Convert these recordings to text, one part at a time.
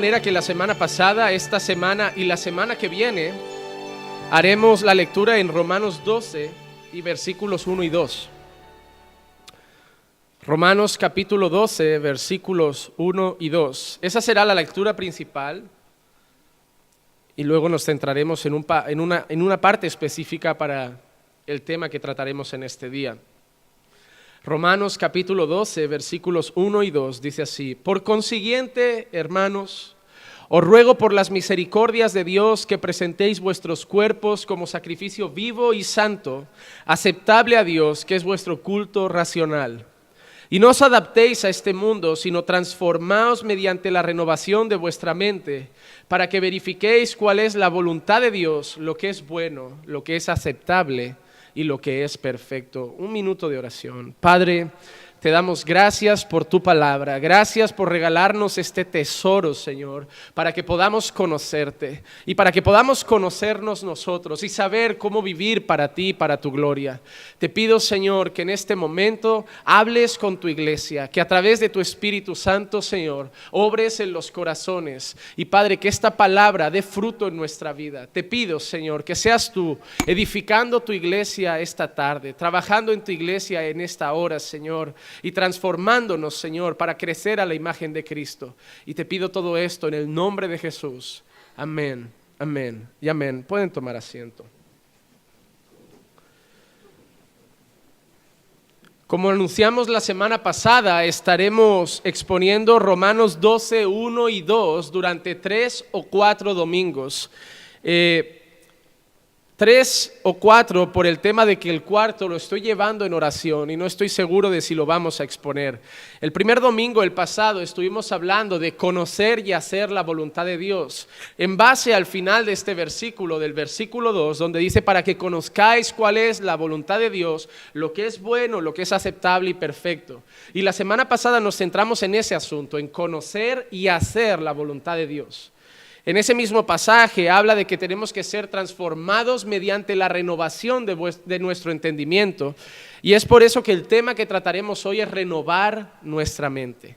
manera que la semana pasada, esta semana y la semana que viene, haremos la lectura en Romanos 12 y versículos 1 y 2. Romanos capítulo 12, versículos 1 y 2. Esa será la lectura principal y luego nos centraremos en, en, una, en una parte específica para el tema que trataremos en este día. Romanos capítulo 12, versículos 1 y 2 dice así, por consiguiente, hermanos, os ruego por las misericordias de Dios que presentéis vuestros cuerpos como sacrificio vivo y santo, aceptable a Dios, que es vuestro culto racional. Y no os adaptéis a este mundo, sino transformaos mediante la renovación de vuestra mente, para que verifiquéis cuál es la voluntad de Dios, lo que es bueno, lo que es aceptable y lo que es perfecto. Un minuto de oración. Padre, te damos gracias por tu palabra, gracias por regalarnos este tesoro, Señor, para que podamos conocerte y para que podamos conocernos nosotros y saber cómo vivir para ti, para tu gloria. Te pido, Señor, que en este momento hables con tu iglesia, que a través de tu Espíritu Santo, Señor, obres en los corazones y, Padre, que esta palabra dé fruto en nuestra vida. Te pido, Señor, que seas tú edificando tu iglesia esta tarde, trabajando en tu iglesia en esta hora, Señor y transformándonos, Señor, para crecer a la imagen de Cristo. Y te pido todo esto en el nombre de Jesús. Amén, amén y amén. Pueden tomar asiento. Como anunciamos la semana pasada, estaremos exponiendo Romanos 12, 1 y 2 durante tres o cuatro domingos. Eh, tres o cuatro por el tema de que el cuarto lo estoy llevando en oración y no estoy seguro de si lo vamos a exponer. El primer domingo, el pasado, estuvimos hablando de conocer y hacer la voluntad de Dios. En base al final de este versículo, del versículo 2, donde dice, para que conozcáis cuál es la voluntad de Dios, lo que es bueno, lo que es aceptable y perfecto. Y la semana pasada nos centramos en ese asunto, en conocer y hacer la voluntad de Dios. En ese mismo pasaje habla de que tenemos que ser transformados mediante la renovación de, nuestro entendimiento. Y es por eso que el tema que trataremos hoy es renovar nuestra mente.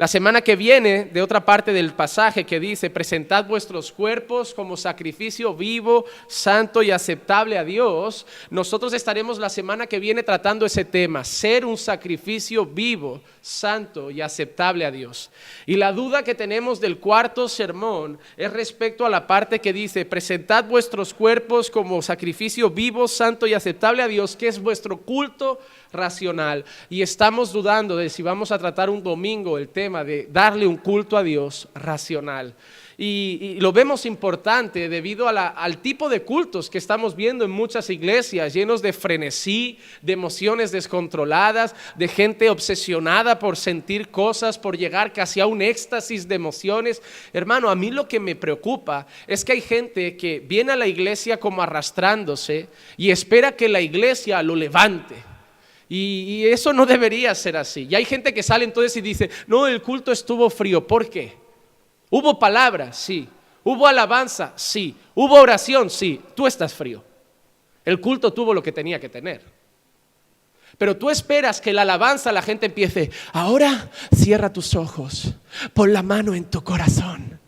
La semana que viene, de otra parte del pasaje que dice, presentad vuestros cuerpos como sacrificio vivo, santo y aceptable a Dios, nosotros estaremos la semana que viene tratando ese tema, ser un sacrificio vivo, santo y aceptable a Dios. Y la duda que tenemos del cuarto sermón es respecto a la parte que dice, presentad vuestros cuerpos como sacrificio vivo, santo y aceptable a Dios, que es vuestro culto racional. Y estamos dudando de si vamos a tratar un domingo el tema de darle un culto a Dios racional. Y, lo vemos importante debido al tipo de cultos que estamos viendo en muchas iglesias, llenos de frenesí, de emociones descontroladas, de gente obsesionada por sentir cosas, por llegar casi a un éxtasis de emociones. Hermano, a mí lo que me preocupa es que hay gente que viene a la iglesia como arrastrándose y espera que la iglesia lo levante. Y, eso no debería ser así. Y hay gente que sale entonces y dice, no, el culto estuvo frío. ¿Por qué? Hubo palabra, sí. Hubo alabanza, sí. Hubo oración, sí. Tú estás frío. El culto tuvo lo que tenía que tener. Pero tú esperas que la alabanza la gente empiece, ahora cierra tus ojos, pon la mano en tu corazón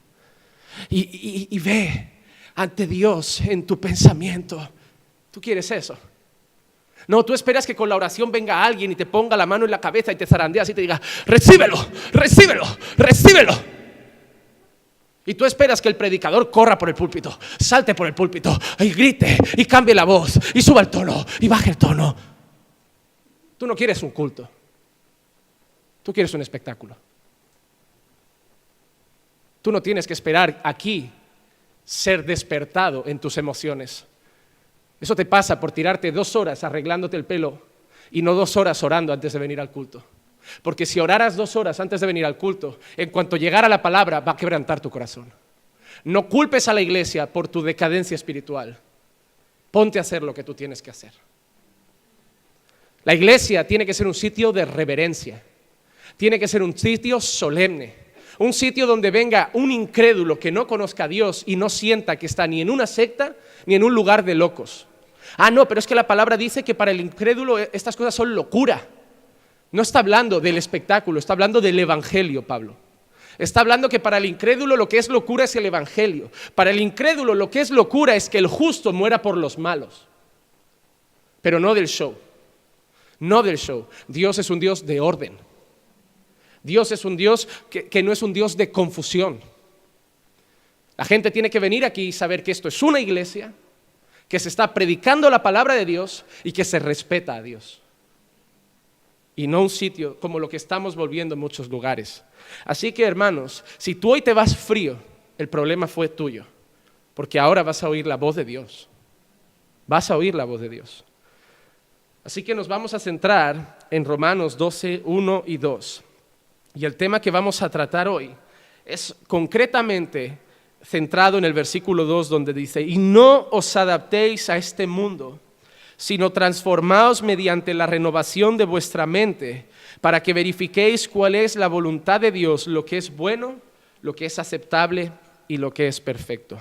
y ve ante Dios en tu pensamiento. ¿Tú quieres eso? No, tú esperas que con la oración venga alguien y te ponga la mano en la cabeza y te zarandea y te diga, recíbelo, recíbelo, recíbelo. Y tú esperas que el predicador corra por el púlpito, salte por el púlpito y grite y cambie la voz y suba el tono y baje el tono. Tú no quieres un culto, tú quieres un espectáculo. Tú no tienes que esperar aquí ser despertado en tus emociones. Eso te pasa por tirarte dos horas arreglándote el pelo y no dos horas orando antes de venir al culto. Porque si oraras dos horas antes de venir al culto, en cuanto llegara la palabra va a quebrantar tu corazón. No culpes a la iglesia por tu decadencia espiritual. Ponte a hacer lo que tú tienes que hacer. La iglesia tiene que ser un sitio de reverencia. Tiene que ser un sitio solemne. Un sitio donde venga un incrédulo que no conozca a Dios y no sienta que está ni en una secta ni en un lugar de locos. Ah, no, pero es que la palabra dice que para el incrédulo e, estas cosas son locura. No está hablando del espectáculo, está hablando del Evangelio, Pablo. Está hablando que para el incrédulo lo que es locura es el Evangelio. Para el incrédulo lo que es locura es que el justo muera por los malos. Pero no del show. No del show. Dios es un Dios de orden. Dios es un Dios que, no es un Dios de confusión. La gente tiene que venir aquí y saber que esto es una iglesia, que se está predicando la palabra de Dios y que se respeta a Dios. Y no un sitio como lo que estamos volviendo en muchos lugares. Así que hermanos, si tú hoy te vas frío, el problema fue tuyo, porque ahora vas a oír la voz de Dios. Vas a oír la voz de Dios. Así que nos vamos a centrar en Romanos 12, 1 y 2. Y el tema que vamos a tratar hoy es concretamente centrado en el versículo 2 donde dice, y no os adaptéis a este mundo, sino transformaos mediante la renovación de vuestra mente, para que verifiquéis cuál es la voluntad de Dios, lo que es bueno, lo que es aceptable y lo que es perfecto.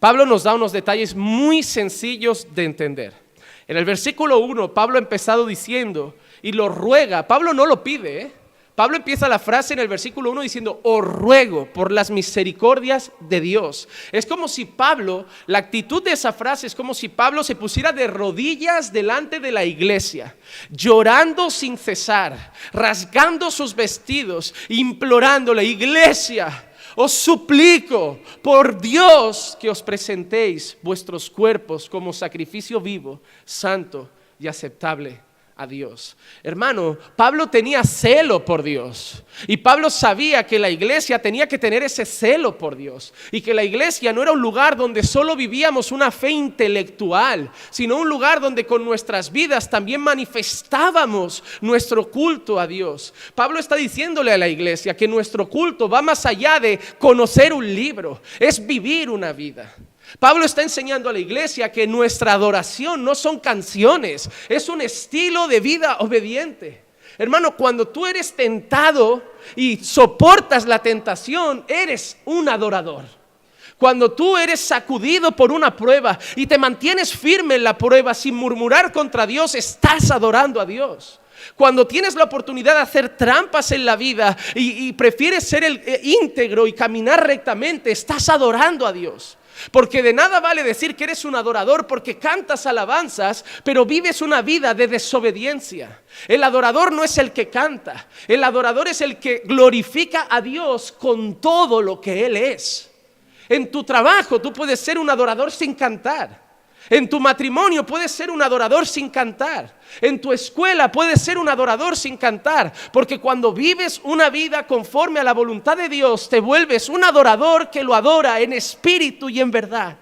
Pablo nos da unos detalles muy sencillos de entender. En el versículo 1, Pablo ha empezado diciendo, y lo ruega, Pablo no lo pide, ¿eh? Pablo empieza la frase en el versículo 1 diciendo, os ruego por las misericordias de Dios. Es como si Pablo, la actitud de esa frase es como si Pablo se pusiera de rodillas delante de la iglesia, llorando sin cesar, rasgando sus vestidos, implorándole, iglesia, os suplico por Dios que os presentéis vuestros cuerpos como sacrificio vivo, santo y aceptable a Dios. Hermano, Pablo tenía celo por Dios. Y Pablo sabía que la iglesia tenía que tener ese celo por Dios. Y que la iglesia no era un lugar donde solo vivíamos una fe intelectual, sino un lugar donde con nuestras vidas también manifestábamos nuestro culto a Dios. Pablo está diciéndole a la iglesia que nuestro culto va más allá de conocer un libro, es vivir una vida. Pablo está enseñando a la iglesia que nuestra adoración no son canciones, es un estilo de vida obediente. Hermano, cuando tú eres tentado y soportas la tentación, eres un adorador. Cuando tú eres sacudido por una prueba y te mantienes firme en la prueba sin murmurar contra Dios, estás adorando a Dios. Cuando tienes la oportunidad de hacer trampas en la vida y, prefieres ser el, eh, íntegro y caminar rectamente, estás adorando a Dios. Porque de nada vale decir que eres un adorador porque cantas alabanzas, pero vives una vida de desobediencia. El adorador no es el que canta, el adorador es el que glorifica a Dios con todo lo que Él es. En tu trabajo tú puedes ser un adorador sin cantar. En tu matrimonio puedes ser un adorador sin cantar. En tu escuela puedes ser un adorador sin cantar. Porque cuando vives una vida conforme a la voluntad de Dios, te vuelves un adorador que lo adora en espíritu y en verdad.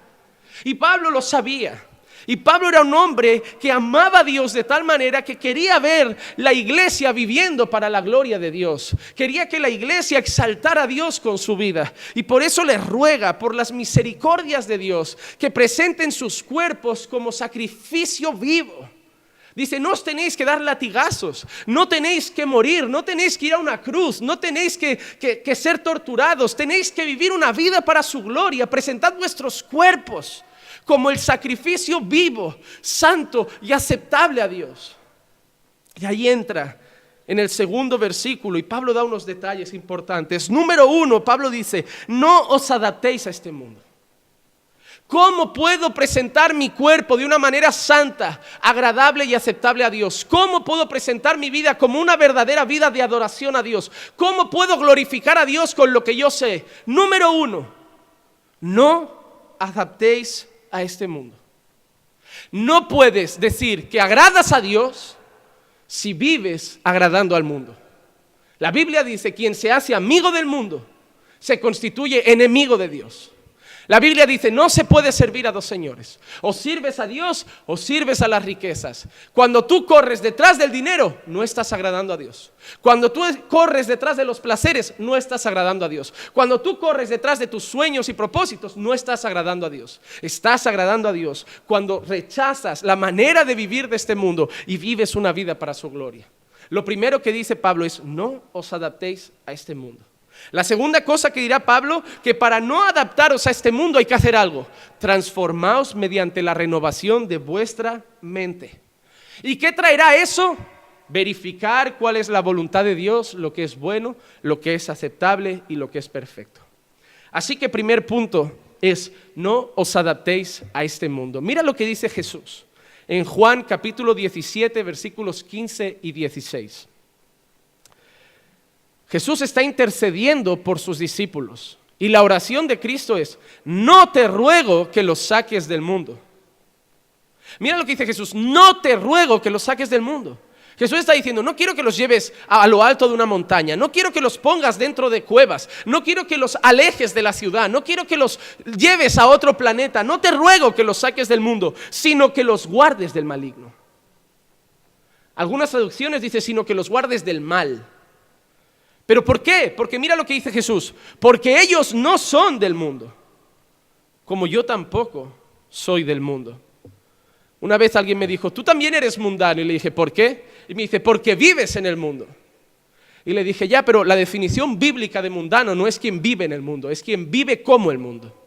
Y Pablo lo sabía. Y Pablo era un hombre que amaba a Dios de tal manera que quería ver la iglesia viviendo para la gloria de Dios. Quería que la iglesia exaltara a Dios con su vida. Y por eso les ruega por las misericordias de Dios que presenten sus cuerpos como sacrificio vivo. Dice, no os tenéis que dar latigazos, no tenéis que morir, no tenéis que ir a una cruz, no tenéis que, que ser torturados, tenéis que vivir una vida para su gloria. Presentad vuestros cuerpos como el sacrificio vivo, santo y aceptable a Dios. Y ahí entra en el segundo versículo y Pablo da unos detalles importantes. Número uno, Pablo dice, no os adaptéis a este mundo. ¿Cómo puedo presentar mi cuerpo de una manera santa, agradable y aceptable a Dios? ¿Cómo puedo presentar mi vida como una verdadera vida de adoración a Dios? ¿Cómo puedo glorificar a Dios con lo que yo sé? Número uno, no adaptéis a este mundo. No puedes decir que agradas a Dios si vives agradando al mundo. La Biblia dice, quien se hace amigo del mundo se constituye enemigo de Dios. La Biblia dice, no se puede servir a dos señores. O sirves a Dios o sirves a las riquezas. Cuando tú corres detrás del dinero, no estás agradando a Dios. Cuando tú corres detrás de los placeres, no estás agradando a Dios. Cuando tú corres detrás de tus sueños y propósitos, no estás agradando a Dios. Estás agradando a Dios cuando rechazas la manera de vivir de este mundo y vives una vida para su gloria. Lo primero que dice Pablo es, no os adaptéis a este mundo. La segunda cosa que dirá Pablo, que para no adaptaros a este mundo hay que hacer algo. Transformaos mediante la renovación de vuestra mente. ¿Y qué traerá eso? verificar cuál es la voluntad de Dios, lo que es bueno, lo que es aceptable y lo que es perfecto. Así que primer punto es, no os adaptéis a este mundo. Mira lo que dice Jesús en Juan capítulo 17, versículos 15 y 16. Jesús está intercediendo por sus discípulos y la oración de Cristo es, no te ruego que los saques del mundo. Mira lo que dice Jesús, no te ruego que los saques del mundo. Jesús está diciendo, no quiero que los lleves a lo alto de una montaña, no quiero que los pongas dentro de cuevas, no quiero que los alejes de la ciudad, no quiero que los lleves a otro planeta, no te ruego que los saques del mundo, sino que los guardes del maligno. Algunas traducciones dicen, sino que los guardes del mal. ¿Pero por qué? Porque mira lo que dice Jesús, porque ellos no son del mundo, como yo tampoco soy del mundo. Una vez alguien me dijo, tú también eres mundano. Y le dije, ¿por qué? Y me dice, porque vives en el mundo. Y le dije, ya, pero la definición bíblica de mundano no es quien vive en el mundo, es quien vive como el mundo.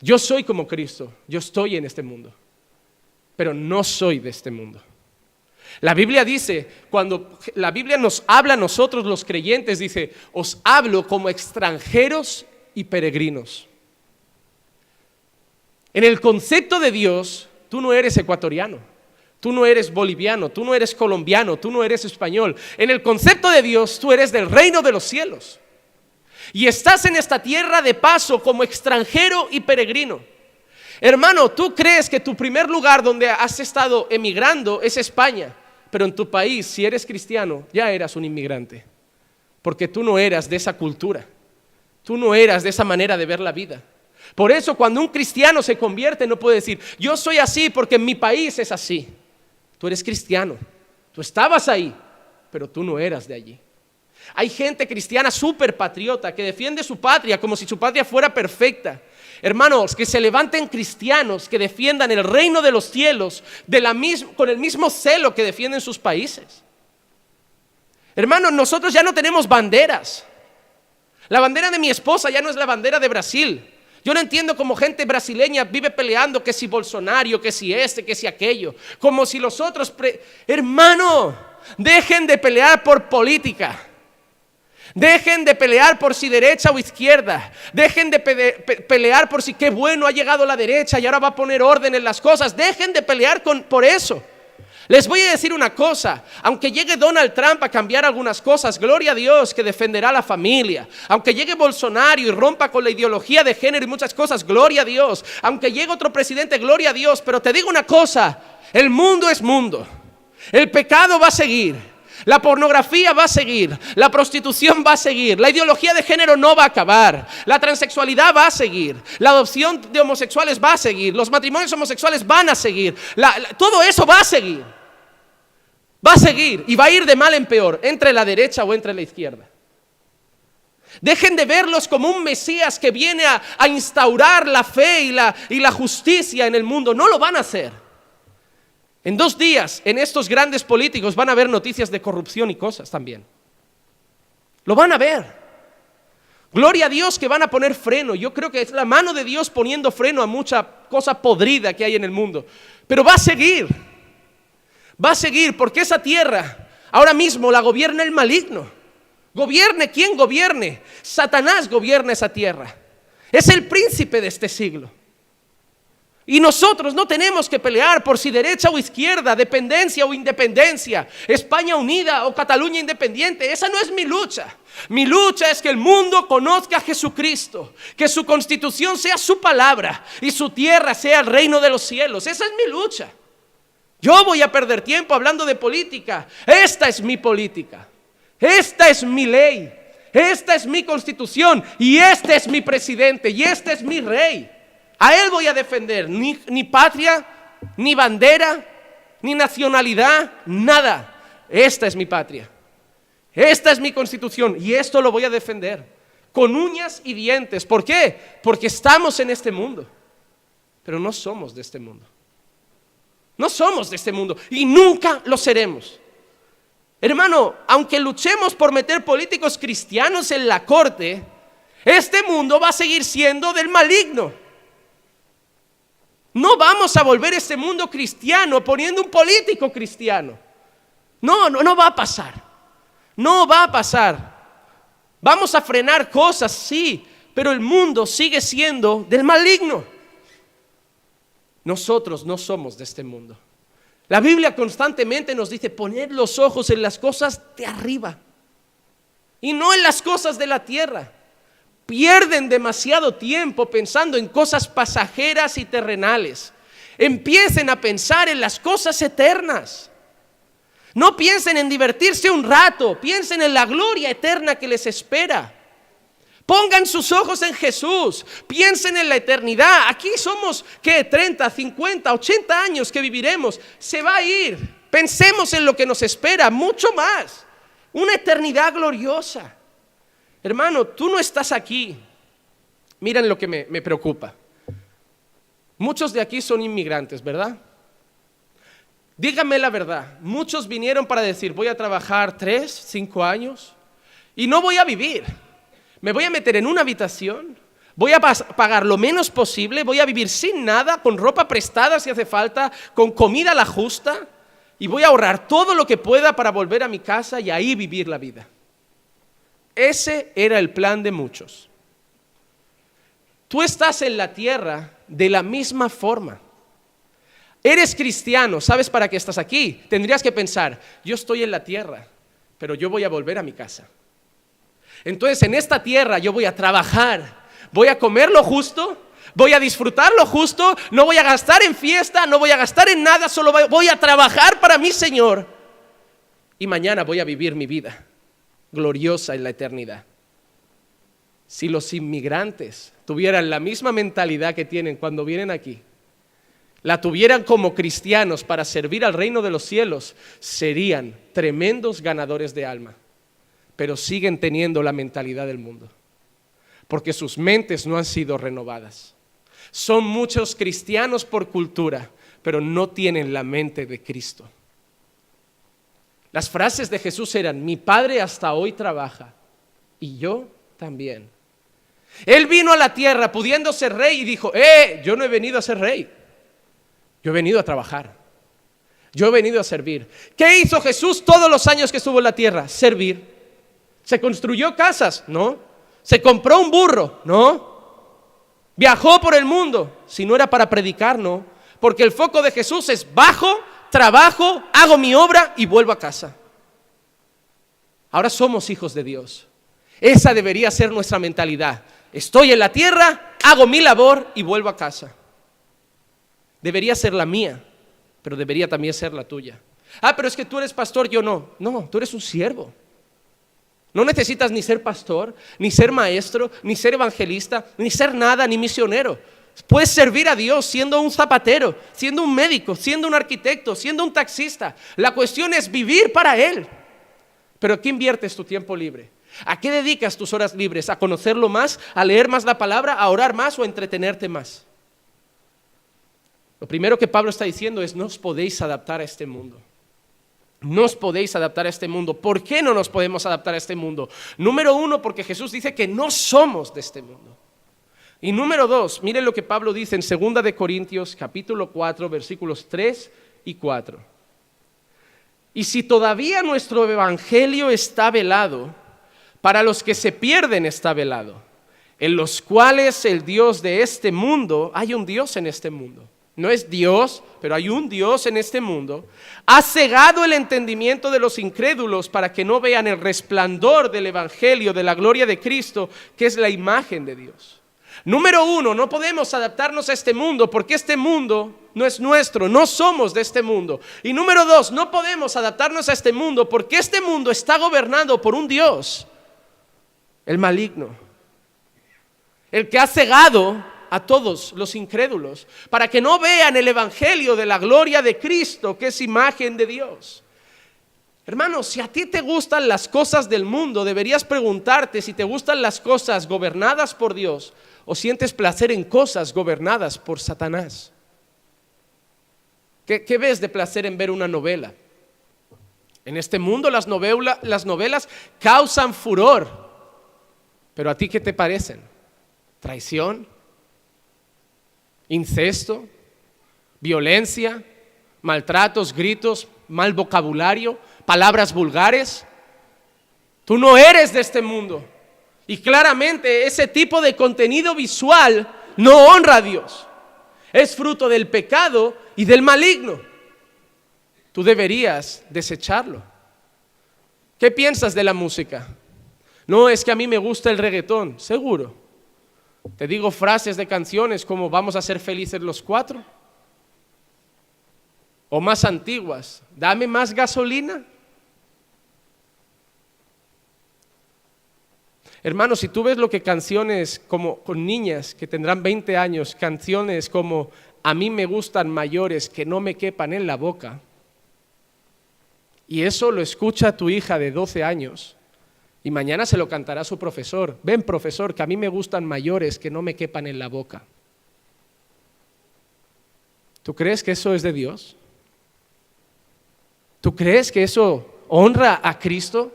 Yo soy como Cristo, yo estoy en este mundo, pero no soy de este mundo. La Biblia dice, cuando la Biblia nos habla a nosotros los creyentes, dice, os hablo como extranjeros y peregrinos. En el concepto de Dios, tú no eres ecuatoriano, tú no eres boliviano, tú no eres colombiano, tú no eres español. En el concepto de Dios, tú eres del reino de los cielos. Y estás en esta tierra de paso como extranjero y peregrino. Hermano, tú crees que tu primer lugar donde has estado emigrando es España, pero en tu país, si eres cristiano, ya eras un inmigrante, porque tú no eras de esa cultura, tú no eras de esa manera de ver la vida. Por eso cuando un cristiano se convierte no puede decir, yo soy así porque en mi país es así. Tú eres cristiano, tú estabas ahí, pero tú no eras de allí. Hay gente cristiana súper patriota que defiende su patria como si su patria fuera perfecta. Hermanos, que se levanten cristianos que defiendan el reino de los cielos con el mismo celo que defienden sus países. Hermanos, nosotros ya no tenemos banderas. La bandera de mi esposa ya no es la bandera de Brasil. Yo no entiendo cómo gente brasileña vive peleando que si Bolsonaro, que si este, que si aquello. Como si los otros... Hermano, dejen de pelear por política. Dejen de pelear por si derecha o izquierda. Dejen de pelear por si qué bueno ha llegado la derecha y ahora va a poner orden en las cosas. Dejen de pelear por eso. Les voy a decir una cosa, aunque llegue Donald Trump a cambiar algunas cosas, gloria a Dios que defenderá la familia. Aunque llegue Bolsonaro y rompa con la ideología de género y muchas cosas, gloria a Dios. Aunque llegue otro presidente, gloria a Dios. Pero te digo una cosa, el mundo es mundo. El pecado va a seguir. La pornografía va a seguir, la prostitución va a seguir, la ideología de género no va a acabar, la transexualidad va a seguir, la adopción de homosexuales va a seguir, los matrimonios homosexuales van a seguir, todo eso va a seguir. Va a seguir y va a ir de mal en peor, entre la derecha o entre la izquierda. Dejen de verlos como un Mesías que viene a, instaurar la fe y la, justicia en el mundo. No lo van a hacer. En dos días, en estos grandes políticos van a haber noticias de corrupción y cosas también. Lo van a ver. Gloria a Dios que van a poner freno. Yo creo que es la mano de Dios poniendo freno a mucha cosa podrida que hay en el mundo. Pero va a seguir. Va a seguir porque esa tierra ahora mismo la gobierna el maligno. Gobierne quien gobierne. Satanás gobierna esa tierra. Es el príncipe de este siglo. Y nosotros no tenemos que pelear por si derecha o izquierda, dependencia o independencia, España unida o Cataluña independiente. Esa no es mi lucha. Mi lucha es que el mundo conozca a Jesucristo, que su constitución sea su palabra y su tierra sea el reino de los cielos. Esa es mi lucha. Yo voy a perder tiempo hablando de política. Esta es mi política. Esta es mi ley. Esta es mi constitución. Y este es mi presidente. Y este es mi rey. A él voy a defender. Ni, patria, ni bandera, ni nacionalidad, nada. Esta es mi patria. Esta es mi constitución. Y esto lo voy a defender. Con uñas y dientes. ¿Por qué? Porque estamos en este mundo. Pero no somos de este mundo. No somos de este mundo y nunca lo seremos. Hermano, aunque luchemos por meter políticos cristianos en la corte, este mundo va a seguir siendo del maligno. No vamos a volver este mundo cristiano poniendo un político cristiano. No, no, no va a pasar. No va a pasar. Vamos a frenar cosas, sí, pero el mundo sigue siendo del maligno. Nosotros no somos de este mundo. La Biblia constantemente nos dice, poned los ojos en las cosas de arriba y no en las cosas de la tierra. Pierden demasiado tiempo pensando en cosas pasajeras y terrenales. Empiecen a pensar en las cosas eternas. No piensen en divertirse un rato, piensen en la gloria eterna que les espera. Pongan sus ojos en Jesús, piensen en la eternidad. Aquí somos, ¿qué? 30, 50, 80 años que viviremos. Se va a ir. Pensemos en lo que nos espera, mucho más. Una eternidad gloriosa. Hermano, tú no estás aquí. Miren lo que me, preocupa. Muchos de aquí son inmigrantes, ¿verdad? Dígame la verdad, muchos vinieron para decir, voy a trabajar tres, cinco años y no voy a vivir. Me voy a meter en una habitación, voy a pagar lo menos posible, voy a vivir sin nada, con ropa prestada si hace falta, con comida a la justa y voy a ahorrar todo lo que pueda para volver a mi casa y ahí vivir la vida. Ese era el plan de muchos. Tú estás en la tierra de la misma forma. Eres cristiano, ¿sabes para qué estás aquí? Tendrías que pensar, yo estoy en la tierra, pero yo voy a volver a mi casa. Entonces en esta tierra yo voy a trabajar, voy a comer lo justo, voy a disfrutar lo justo, no voy a gastar en fiesta, no voy a gastar en nada, solo voy a trabajar para mi Señor. Y mañana voy a vivir mi vida gloriosa en la eternidad. Si los inmigrantes tuvieran la misma mentalidad que tienen cuando vienen aquí, la tuvieran como cristianos para servir al reino de los cielos, serían tremendos ganadores de alma. Pero siguen teniendo la mentalidad del mundo, porque sus mentes no han sido renovadas. Son muchos cristianos por cultura, pero no tienen la mente de Cristo. Las frases de Jesús eran, mi Padre hasta hoy trabaja y yo también. Él vino a la tierra pudiendo ser rey y dijo, eh, yo no he venido a ser rey. Yo he venido a trabajar. Yo he venido a servir. ¿Qué hizo Jesús todos los años que estuvo en la tierra? Servir. ¿Se construyó casas? No. ¿Se compró un burro? No. ¿Viajó por el mundo? Si no era para predicar, no. Porque el foco de Jesús es bajo, trabajo, hago mi obra y vuelvo a casa. Ahora somos hijos de Dios. Esa debería ser nuestra mentalidad. Estoy en la tierra, hago mi labor y vuelvo a casa debería ser la mía, pero debería también ser la tuya. Ah, pero es que tú eres pastor, yo no. No, tú eres un siervo. No necesitas ni ser pastor, ni ser maestro, ni ser evangelista, ni ser nada, ni misionero. Puedes servir a Dios siendo un zapatero, siendo un médico, siendo un arquitecto, siendo un taxista. La cuestión es vivir para Él. Pero ¿a qué inviertes tu tiempo libre? ¿A qué dedicas tus horas libres? ¿A conocerlo más? ¿A leer más la palabra? ¿A orar más o a entretenerte más? Lo primero que Pablo está diciendo es, no os podéis adaptar a este mundo. No os podéis adaptar a este mundo. ¿Por qué no nos podemos adaptar a este mundo? Número uno, porque Jesús dice que no somos de este mundo. Y número dos, miren lo que Pablo dice en 2 de Corintios capítulo 4 versículos 3 y 4. Y si todavía nuestro evangelio está velado, para los que se pierden está velado, en los cuales el Dios de este mundo, hay un Dios en este mundo no es Dios, pero hay un Dios en este mundo, ha cegado el entendimiento de los incrédulos para que no vean el resplandor del Evangelio, de la gloria de Cristo, que es la imagen de Dios. Número uno, no podemos adaptarnos a este mundo porque este mundo no es nuestro, no somos de este mundo. Y número dos, no podemos adaptarnos a este mundo porque este mundo está gobernado por un Dios, el maligno, el que ha cegado a todos los incrédulos, para que no vean el Evangelio de la gloria de Cristo, que es imagen de Dios. Hermanos, si a ti te gustan las cosas del mundo, deberías preguntarte si te gustan las cosas gobernadas por Dios o sientes placer en cosas gobernadas por Satanás. ¿Qué, ves de placer en ver una novela? En este mundo las, las novelas causan furor, pero a ti ¿qué te parecen? ¿Traición? incesto, violencia, maltratos, gritos, mal vocabulario, palabras vulgares. Tú no eres de este mundo. Y claramente ese tipo de contenido visual no honra a Dios. Es fruto del pecado y del maligno. Tú deberías desecharlo. ¿Qué piensas de la música? No, es que a mí me gusta el reggaetón, seguro. Te digo frases de canciones como vamos a ser felices los cuatro. O más antiguas, dame más gasolina. Hermanos, si tú ves lo que canciones como con niñas que tendrán 20 años, canciones como a mí me gustan mayores que no me quepan en la boca, y eso lo escucha tu hija de 12 años, y mañana se lo cantará su profesor, ven profesor, que a mí me gustan mayores que no me quepan en la boca. ¿Tú crees que eso es de Dios? ¿Tú crees que eso honra a Cristo?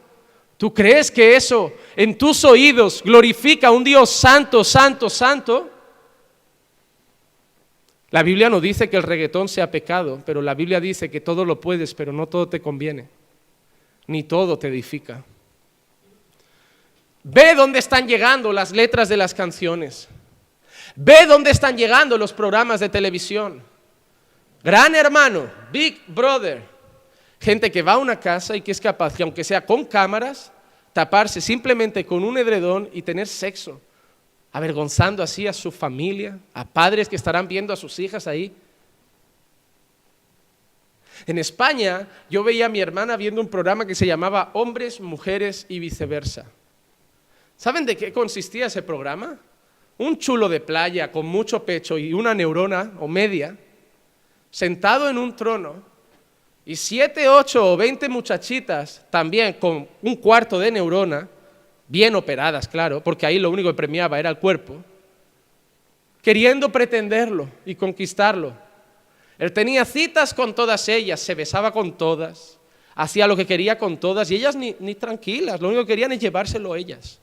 ¿Tú crees que eso en tus oídos glorifica a un Dios santo, santo, santo? La Biblia no dice que el reggaetón sea pecado, pero la Biblia dice que todo lo puedes, pero no todo te conviene, ni todo te edifica. Ve dónde están llegando las letras de las canciones. Ve dónde están llegando los programas de televisión. Gran hermano, Big Brother, Gente que va a una casa y que es capaz, que aunque sea con cámaras, taparse simplemente con un edredón y tener sexo, avergonzando así a su familia, a padres que estarán viendo a sus hijas ahí. En España yo veía a mi hermana viendo un programa que se llamaba Hombres, Mujeres y Viceversa. ¿Saben de qué consistía ese programa? Un chulo de playa con mucho pecho y una neurona o media, sentado en un trono, y siete, ocho o veinte muchachitas también con un cuarto de neurona, bien operadas, claro, porque ahí lo único que premiaba era el cuerpo, queriendo pretenderlo y conquistarlo. Él tenía citas con todas ellas, se besaba con todas, hacía lo que quería con todas y ellas ni, tranquilas, lo único que querían es llevárselo a ellas.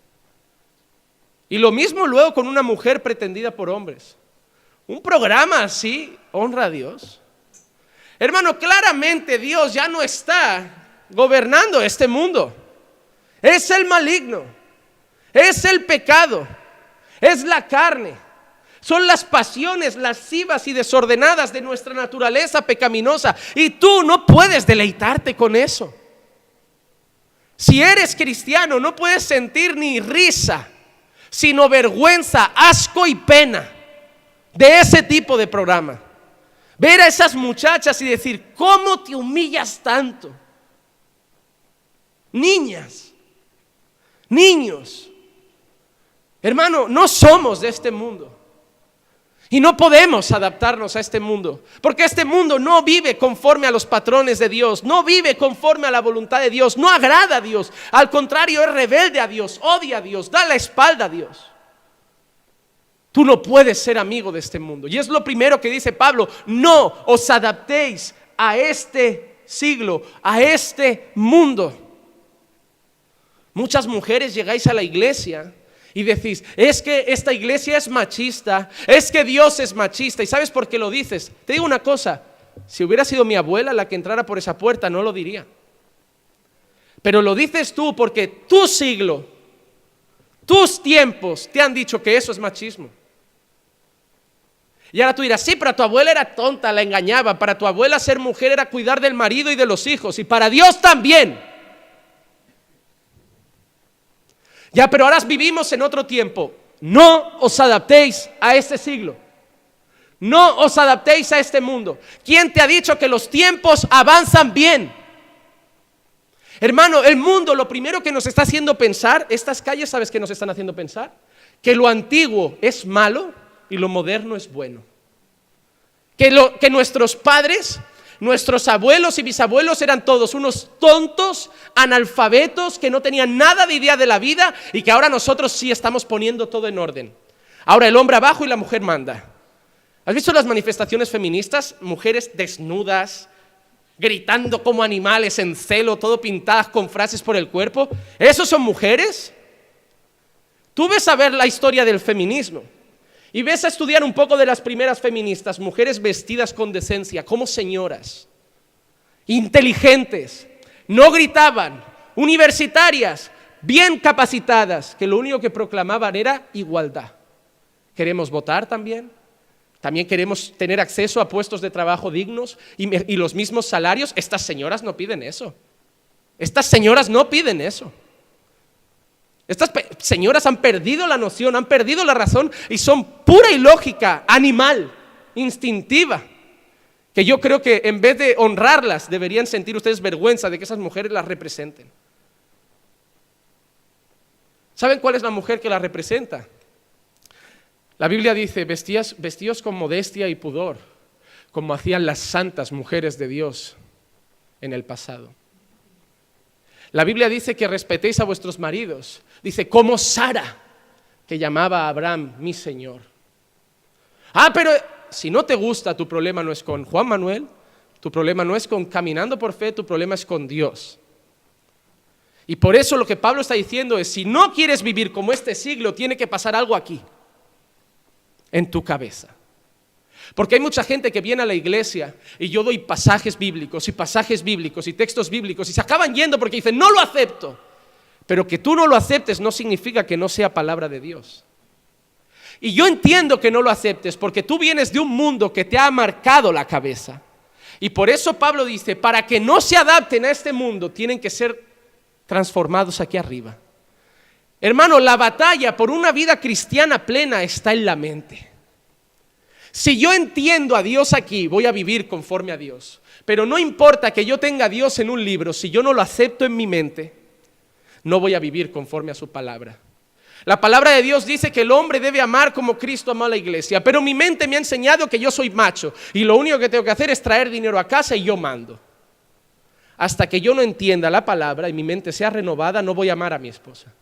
Y lo mismo luego con una mujer pretendida por hombres. Un programa así honra a Dios. Hermano, claramente Dios ya no está gobernando este mundo. Es el maligno, es el pecado, es la carne. Son las pasiones lascivas y desordenadas de nuestra naturaleza pecaminosa. Y tú no puedes deleitarte con eso. Si eres cristiano, no puedes sentir ni risa, sino vergüenza, asco y pena de ese tipo de programa. Ver a esas muchachas y decir, ¿cómo te humillas tanto? Niñas, niños, hermano, no somos de este mundo. Y no podemos adaptarnos a este mundo, porque este mundo no vive conforme a los patrones de Dios, no vive conforme a la voluntad de Dios, no agrada a Dios, al contrario es rebelde a Dios, odia a Dios, da la espalda a Dios. Tú no puedes ser amigo de este mundo. Y es lo primero que dice Pablo, no os adaptéis a este siglo, a este mundo. Muchas mujeres llegáis a la iglesia y decís, es que esta iglesia es machista, es que Dios es machista. ¿Y sabes por qué lo dices? Te digo una cosa, si hubiera sido mi abuela la que entrara por esa puerta, no lo diría. Pero lo dices tú porque tu siglo, tus tiempos te han dicho que eso es machismo. Y ahora tú dirás, sí, pero tu abuela era tonta, la engañaba. Para tu abuela ser mujer era cuidar del marido y de los hijos. Y para Dios también. Ya, pero ahora vivimos en otro tiempo. No os adaptéis a este siglo. No os adaptéis a este mundo. ¿Quién te ha dicho que los tiempos avanzan bien? Hermano, el mundo lo primero que nos está haciendo pensar, estas calles, ¿sabes qué nos están haciendo pensar? Que lo antiguo es malo y lo moderno es bueno. Que, lo, que nuestros padres, nuestros abuelos y bisabuelos eran todos unos tontos, analfabetos, que no tenían nada de idea de la vida y que ahora nosotros sí estamos poniendo todo en orden. Ahora el hombre abajo y la mujer manda. ¿Has visto las manifestaciones feministas? Mujeres desnudas, gritando como animales en celo, todo pintadas con frases por el cuerpo. ¿Esos son mujeres? Tú ves a ver la historia del feminismo. Y ves a estudiar un poco de las primeras feministas, mujeres vestidas con decencia, como señoras, inteligentes, no gritaban, universitarias, bien capacitadas, que lo único que proclamaban era igualdad. ¿Queremos votar también? ¿También queremos tener acceso a puestos de trabajo dignos y, y los mismos salarios? Estas señoras no piden eso. Estas señoras no piden eso. Estas señoras han perdido la noción, han perdido la razón y son pura ilógica, animal, instintiva. Que yo creo que en vez de honrarlas, deberían sentir ustedes vergüenza de que esas mujeres las representen. ¿Saben cuál es la mujer que las representa? La Biblia dice, vestíos con modestia y pudor, como hacían las santas mujeres de Dios en el pasado. La Biblia dice que respetéis a vuestros maridos. Dice, como Sara, que llamaba a Abraham mi Señor. Ah, pero si no te gusta, tu problema no es con Juan Manuel, tu problema no es con caminando por fe, tu problema es con Dios. Y por eso lo que Pablo está diciendo es, si no quieres vivir como este siglo, tiene que pasar algo aquí, en tu cabeza. Porque hay mucha gente que viene a la iglesia y yo doy pasajes bíblicos y pasajes bíblicos y textos bíblicos y se acaban yendo porque dicen, no lo acepto. Pero que tú no lo aceptes no significa que no sea palabra de Dios. Y yo entiendo que no lo aceptes porque tú vienes de un mundo que te ha marcado la cabeza. Y por eso Pablo dice, para que no se adapten a este mundo, tienen que ser transformados aquí arriba. Hermano, la batalla por una vida cristiana plena está en la mente. Si yo entiendo a Dios aquí, voy a vivir conforme a Dios. Pero no importa que yo tenga a Dios en un libro, si yo no lo acepto en mi mente, no voy a vivir conforme a su palabra. La palabra de Dios dice que el hombre debe amar como Cristo amó a la iglesia, pero mi mente me ha enseñado que yo soy macho y lo único que tengo que hacer es traer dinero a casa y yo mando. Hasta que yo no entienda la palabra y mi mente sea renovada, no voy a amar a mi esposa.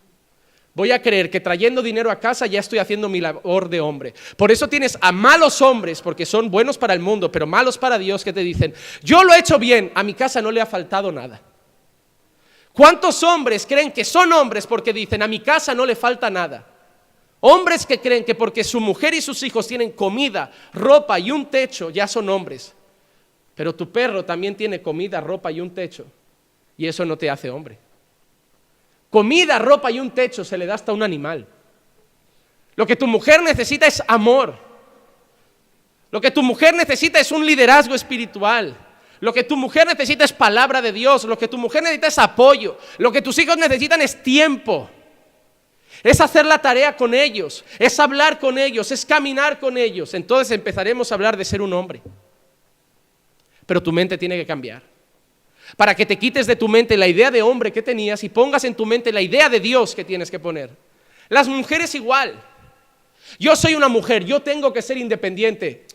Voy a creer que trayendo dinero a casa ya estoy haciendo mi labor de hombre. Por eso tienes a malos hombres, porque son buenos para el mundo, pero malos para Dios, que te dicen, yo lo he hecho bien, a mi casa no le ha faltado nada. ¿Cuántos hombres creen que son hombres porque dicen, a mi casa no le falta nada? Hombres que creen que porque su mujer y sus hijos tienen comida, ropa y un techo, ya son hombres. Pero tu perro también tiene comida, ropa y un techo. Y eso no te hace hombre. Comida, ropa y un techo se le da hasta un animal. Lo que tu mujer necesita es amor. Lo que tu mujer necesita es un liderazgo espiritual. Lo que tu mujer necesita es palabra de Dios. Lo que tu mujer necesita es apoyo. Lo que tus hijos necesitan es tiempo. Es hacer la tarea con ellos. Es hablar con ellos. Es caminar con ellos. Entonces empezaremos a hablar de ser un hombre. Pero tu mente tiene que cambiar para que te quites de tu mente la idea de hombre que tenías y pongas en tu mente la idea de Dios que tienes que poner. Las mujeres igual. Yo soy una mujer, yo tengo que ser independiente.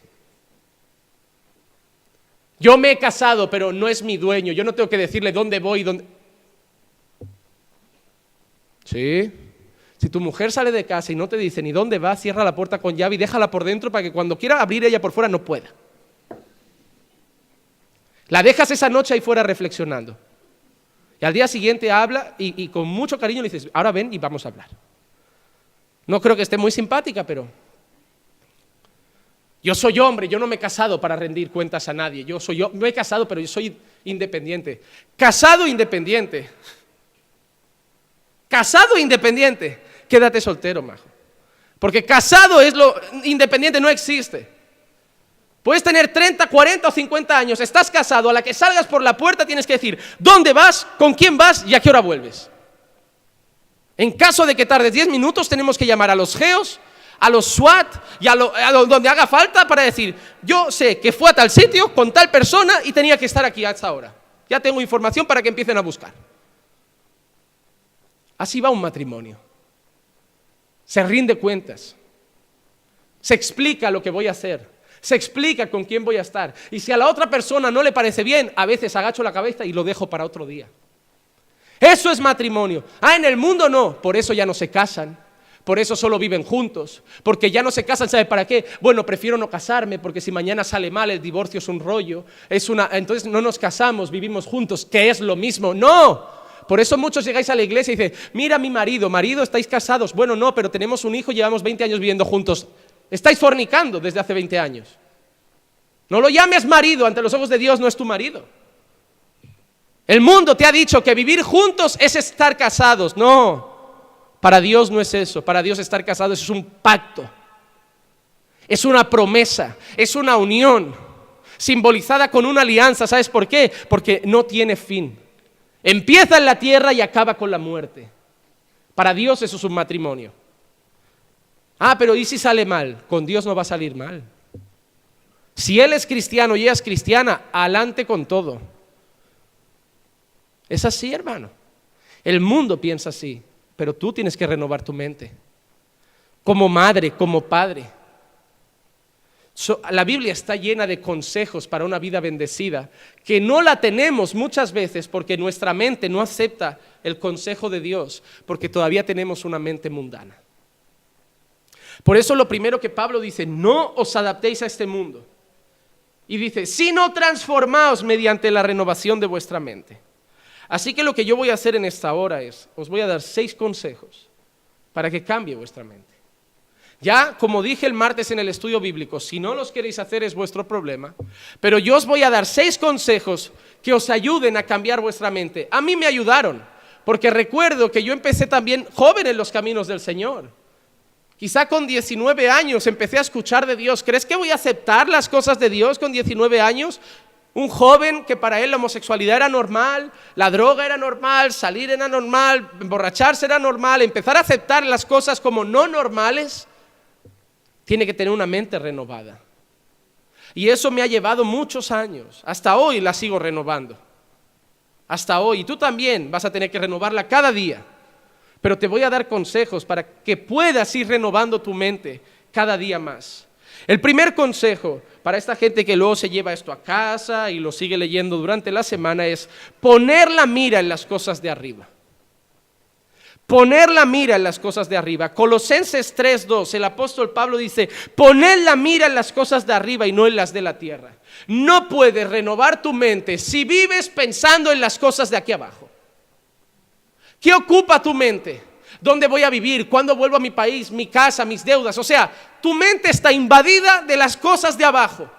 Yo me he casado, pero no es mi dueño. Yo no tengo que decirle dónde voy, dónde... Sí. Si tu mujer sale de casa y no te dice ni dónde va, cierra la puerta con llave y déjala por dentro para que cuando quiera abrir ella por fuera no pueda. La dejas esa noche ahí fuera reflexionando. Y al día siguiente habla y, con mucho cariño le dices, ahora ven y vamos a hablar. No creo que esté muy simpática, pero yo soy hombre, yo no me he casado para rendir cuentas a nadie. Yo soy yo, me he casado, pero yo soy independiente. Casado independiente. Casado independiente. Quédate soltero, majo. Porque casado es lo independiente no existe. Puedes tener 30, 40 o 50 años, estás casado, a la que salgas por la puerta tienes que decir dónde vas, con quién vas y a qué hora vuelves. En caso de que tardes 10 minutos, tenemos que llamar a los geos, a los SWAT y a, donde haga falta para decir, yo sé que fue a tal sitio con tal persona y tenía que estar aquí a esta hora. Ya tengo información para que empiecen a buscar. Así va un matrimonio. Se rinde cuentas. Se explica lo que voy a hacer se explica con quién voy a estar. Y si a la otra persona no le parece bien, a veces agacho la cabeza y lo dejo para otro día. Eso es matrimonio. Ah, en el mundo no. Por eso ya no se casan. Por eso solo viven juntos. Porque ya no se casan, ¿sabe para qué? Bueno, prefiero no casarme porque si mañana sale mal el divorcio es un rollo. Es una, entonces no nos casamos, vivimos juntos, que es lo mismo. No. Por eso muchos llegáis a la iglesia y dicen, mira mi marido, marido, estáis casados. Bueno, no, pero tenemos un hijo, llevamos 20 años viviendo juntos. Estáis fornicando desde hace 20 años. No lo llames marido, ante los ojos de Dios no es tu marido. El mundo te ha dicho que vivir juntos es estar casados. No, para Dios no es eso. Para Dios estar casados es un pacto. Es una promesa, es una unión simbolizada con una alianza. ¿Sabes por qué? Porque no tiene fin. Empieza en la tierra y acaba con la muerte. Para Dios eso es un matrimonio. Ah, pero ¿y si sale mal? Con Dios no va a salir mal. Si Él es cristiano y ella es cristiana, adelante con todo. Es así, hermano. El mundo piensa así, pero tú tienes que renovar tu mente. Como madre, como padre. la Biblia está llena de consejos para una vida bendecida, que no la tenemos muchas veces porque nuestra mente no acepta el consejo de Dios, porque todavía tenemos una mente mundana. Por eso lo primero que Pablo dice, no os adaptéis a este mundo. Y dice, sino transformaos mediante la renovación de vuestra mente. Así que lo que yo voy a hacer en esta hora es, os voy a dar seis consejos para que cambie vuestra mente. Ya, como dije el martes en el estudio bíblico, si no los queréis hacer es vuestro problema, pero yo os voy a dar seis consejos que os ayuden a cambiar vuestra mente. A mí me ayudaron, porque recuerdo que yo empecé también joven en los caminos del Señor. Quizá con 19 años empecé a escuchar de Dios. ¿Crees que voy a aceptar las cosas de Dios con 19 años? Un joven que para él la homosexualidad era normal, la droga era normal, salir era normal, emborracharse era normal, empezar a aceptar las cosas como no normales, tiene que tener una mente renovada. Y eso me ha llevado muchos años. Hasta hoy la sigo renovando. Hasta hoy. Y tú también vas a tener que renovarla cada día. Pero te voy a dar consejos para que puedas ir renovando tu mente cada día más. El primer consejo para esta gente que luego se lleva esto a casa y lo sigue leyendo durante la semana es poner la mira en las cosas de arriba. Poner la mira en las cosas de arriba. Colosenses 3.2, el apóstol Pablo dice, poner la mira en las cosas de arriba y no en las de la tierra. No puedes renovar tu mente si vives pensando en las cosas de aquí abajo. ¿Qué ocupa tu mente? ¿Dónde voy a vivir? ¿Cuándo vuelvo a mi país? ¿Mi casa? ¿Mis deudas? O sea, tu mente está invadida de las cosas de abajo.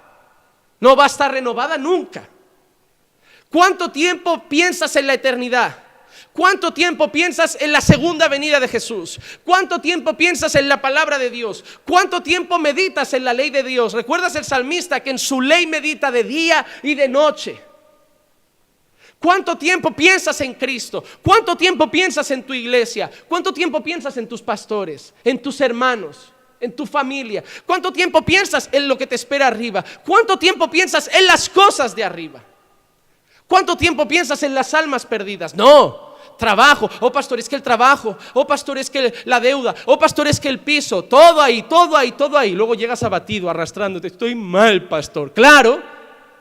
No va a estar renovada nunca. ¿Cuánto tiempo piensas en la eternidad? ¿Cuánto tiempo piensas en la segunda venida de Jesús? ¿Cuánto tiempo piensas en la palabra de Dios? ¿Cuánto tiempo meditas en la ley de Dios? ¿Recuerdas el salmista que en su ley medita de día y de noche? ¿Cuánto tiempo piensas en Cristo? ¿Cuánto tiempo piensas en tu iglesia? ¿Cuánto tiempo piensas en tus pastores, en tus hermanos, en tu familia? ¿Cuánto tiempo piensas en lo que te espera arriba? ¿Cuánto tiempo piensas en las cosas de arriba? ¿Cuánto tiempo piensas en las almas perdidas? No, trabajo, oh pastor, es que el trabajo, oh pastor, es que la deuda, oh pastor, es que el piso, todo ahí, todo ahí, todo ahí. Luego llegas abatido, arrastrándote, estoy mal, pastor. Claro,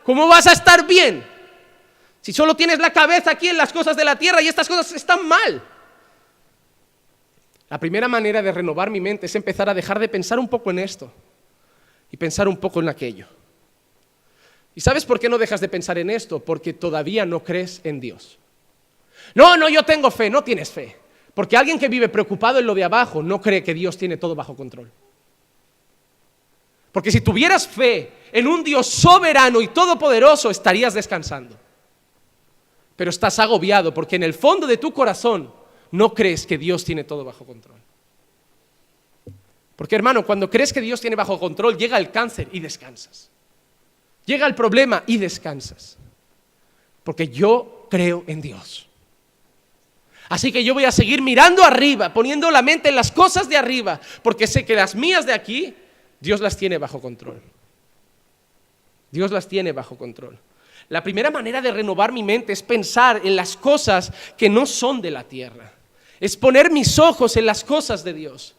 ¿cómo vas a estar bien? Si solo tienes la cabeza aquí en las cosas de la tierra y estas cosas están mal. La primera manera de renovar mi mente es empezar a dejar de pensar un poco en esto y pensar un poco en aquello. ¿Y sabes por qué no dejas de pensar en esto? Porque todavía no crees en Dios. No, no, yo tengo fe, no tienes fe. Porque alguien que vive preocupado en lo de abajo no cree que Dios tiene todo bajo control. Porque si tuvieras fe en un Dios soberano y todopoderoso, estarías descansando pero estás agobiado porque en el fondo de tu corazón no crees que Dios tiene todo bajo control. Porque hermano, cuando crees que Dios tiene bajo control, llega el cáncer y descansas. Llega el problema y descansas. Porque yo creo en Dios. Así que yo voy a seguir mirando arriba, poniendo la mente en las cosas de arriba, porque sé que las mías de aquí, Dios las tiene bajo control. Dios las tiene bajo control. La primera manera de renovar mi mente es pensar en las cosas que no son de la tierra. Es poner mis ojos en las cosas de Dios.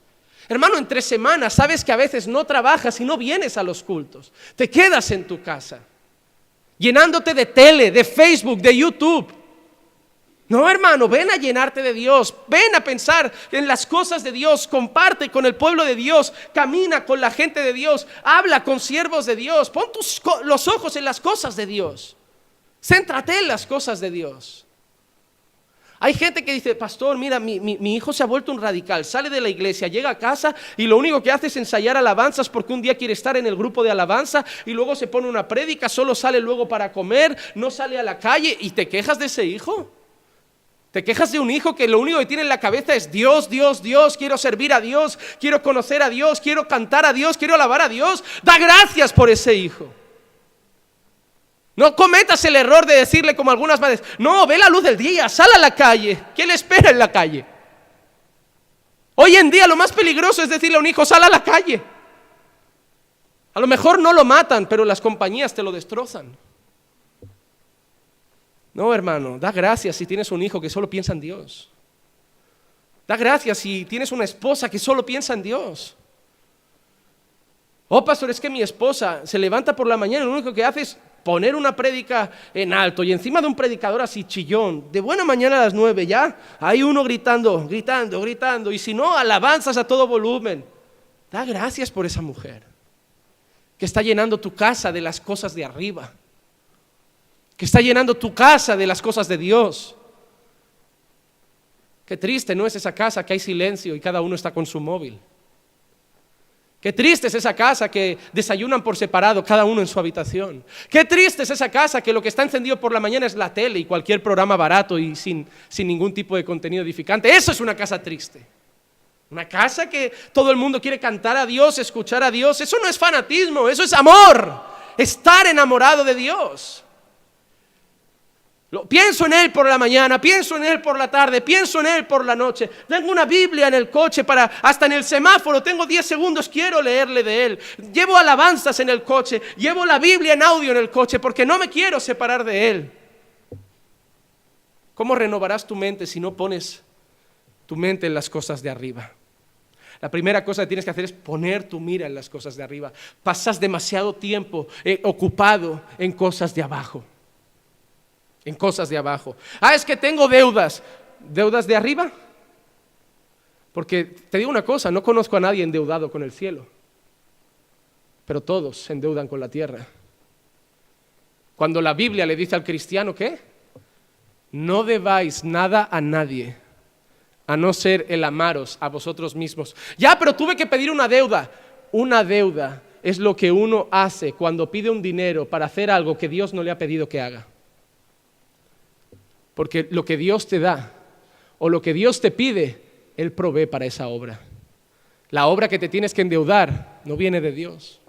Hermano, en tres semanas sabes que a veces no trabajas y no vienes a los cultos. Te quedas en tu casa, llenándote de tele, de Facebook, de YouTube. No, hermano, ven a llenarte de Dios, ven a pensar en las cosas de Dios, comparte con el pueblo de Dios, camina con la gente de Dios, habla con siervos de Dios, pon tus, los ojos en las cosas de Dios. Céntrate en las cosas de Dios. Hay gente que dice, pastor, mira, mi, hijo se ha vuelto un radical, sale de la iglesia, llega a casa y lo único que hace es ensayar alabanzas porque un día quiere estar en el grupo de alabanza y luego se pone una prédica, solo sale luego para comer, no sale a la calle y te quejas de ese hijo. Te quejas de un hijo que lo único que tiene en la cabeza es Dios, Dios, Dios, quiero servir a Dios, quiero conocer a Dios, quiero cantar a Dios, quiero alabar a Dios. Da gracias por ese hijo. No cometas el error de decirle como algunas madres, no, ve la luz del día, sal a la calle. ¿Quién le espera en la calle? Hoy en día lo más peligroso es decirle a un hijo, sal a la calle. A lo mejor no lo matan, pero las compañías te lo destrozan. No, hermano, da gracias si tienes un hijo que solo piensa en Dios. Da gracias si tienes una esposa que solo piensa en Dios. Oh, pastor, es que mi esposa se levanta por la mañana y lo único que hace es poner una prédica en alto y encima de un predicador así chillón, de buena mañana a las nueve ya, hay uno gritando, gritando, gritando, y si no, alabanzas a todo volumen. Da gracias por esa mujer que está llenando tu casa de las cosas de arriba, que está llenando tu casa de las cosas de Dios. Qué triste, ¿no es esa casa que hay silencio y cada uno está con su móvil? Qué triste es esa casa que desayunan por separado, cada uno en su habitación. Qué triste es esa casa que lo que está encendido por la mañana es la tele y cualquier programa barato y sin, sin ningún tipo de contenido edificante. Eso es una casa triste. Una casa que todo el mundo quiere cantar a Dios, escuchar a Dios. Eso no es fanatismo, eso es amor. Estar enamorado de Dios pienso en Él por la mañana, pienso en Él por la tarde, pienso en Él por la noche. Tengo una Biblia en el coche para, hasta en el semáforo, tengo 10 segundos, quiero leerle de Él. Llevo alabanzas en el coche, llevo la Biblia en audio en el coche porque no me quiero separar de Él. ¿Cómo renovarás tu mente si no pones tu mente en las cosas de arriba? La primera cosa que tienes que hacer es poner tu mira en las cosas de arriba. Pasas demasiado tiempo eh, ocupado en cosas de abajo en cosas de abajo. Ah, es que tengo deudas. ¿Deudas de arriba? Porque te digo una cosa, no conozco a nadie endeudado con el cielo, pero todos se endeudan con la tierra. Cuando la Biblia le dice al cristiano ¿qué? no debáis nada a nadie, a no ser el amaros a vosotros mismos. Ya, pero tuve que pedir una deuda. Una deuda es lo que uno hace cuando pide un dinero para hacer algo que Dios no le ha pedido que haga. Porque lo que Dios te da o lo que Dios te pide, Él provee para esa obra. La obra que te tienes que endeudar no viene de Dios.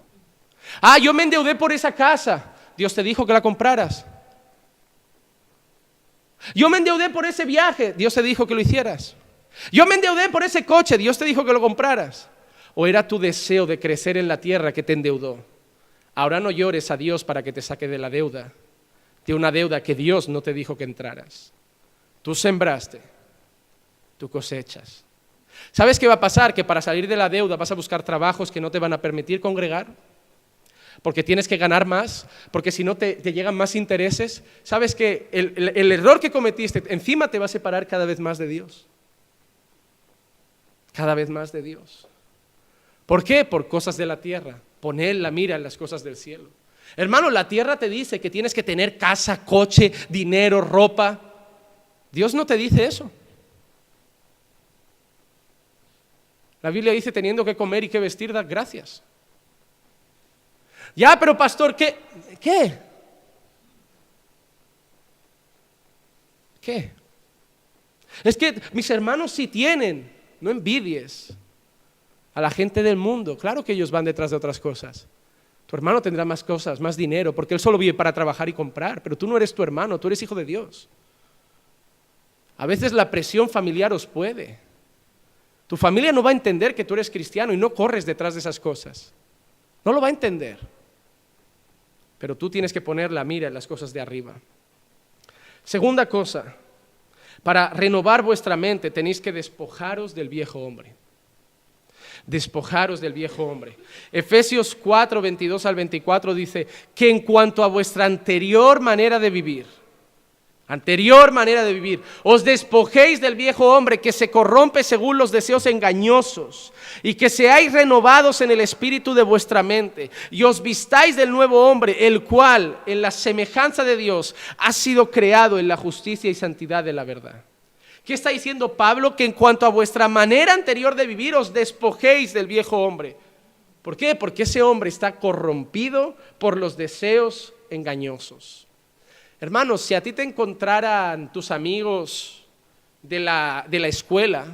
Ah, yo me endeudé por esa casa. Dios te dijo que la compraras. Yo me endeudé por ese viaje. Dios te dijo que lo hicieras. Yo me endeudé por ese coche. Dios te dijo que lo compraras. ¿O era tu deseo de crecer en la tierra que te endeudó? Ahora no llores a Dios para que te saque de la deuda de una deuda que Dios no te dijo que entraras. Tú sembraste, tú cosechas. ¿Sabes qué va a pasar? Que para salir de la deuda vas a buscar trabajos que no te van a permitir congregar, porque tienes que ganar más, porque si no te, llegan más intereses. ¿Sabes que el error que cometiste encima te va a separar cada vez más de Dios? Cada vez más de Dios. ¿Por qué? Por cosas de la tierra. Poner la mira en las cosas del cielo. Hermano, la tierra te dice que tienes que tener casa, coche, dinero, ropa. Dios no te dice eso. La Biblia dice teniendo que comer y que vestir, dar gracias. Ya, pero pastor, ¿qué? ¿Qué? ¿Qué? Es que mis hermanos sí tienen, no envidies a la gente del mundo. Claro que ellos van detrás de otras cosas. Tu hermano tendrá más cosas, más dinero, porque él solo vive para trabajar y comprar, pero tú no eres tu hermano, tú eres hijo de Dios. A veces la presión familiar os puede. Tu familia no va a entender que tú eres cristiano y no corres detrás de esas cosas. No lo va a entender. Pero tú tienes que poner la mira en las cosas de arriba. Segunda cosa, para renovar vuestra mente tenéis que despojaros del viejo hombre despojaros del viejo hombre. Efesios 4, 22 al 24 dice que en cuanto a vuestra anterior manera de vivir, anterior manera de vivir, os despojéis del viejo hombre que se corrompe según los deseos engañosos y que seáis renovados en el espíritu de vuestra mente y os vistáis del nuevo hombre, el cual en la semejanza de Dios ha sido creado en la justicia y santidad de la verdad. ¿Qué está diciendo Pablo? Que en cuanto a vuestra manera anterior de vivir os despojéis del viejo hombre. ¿Por qué? Porque ese hombre está corrompido por los deseos engañosos. Hermanos, si a ti te encontraran tus amigos de la, de la escuela,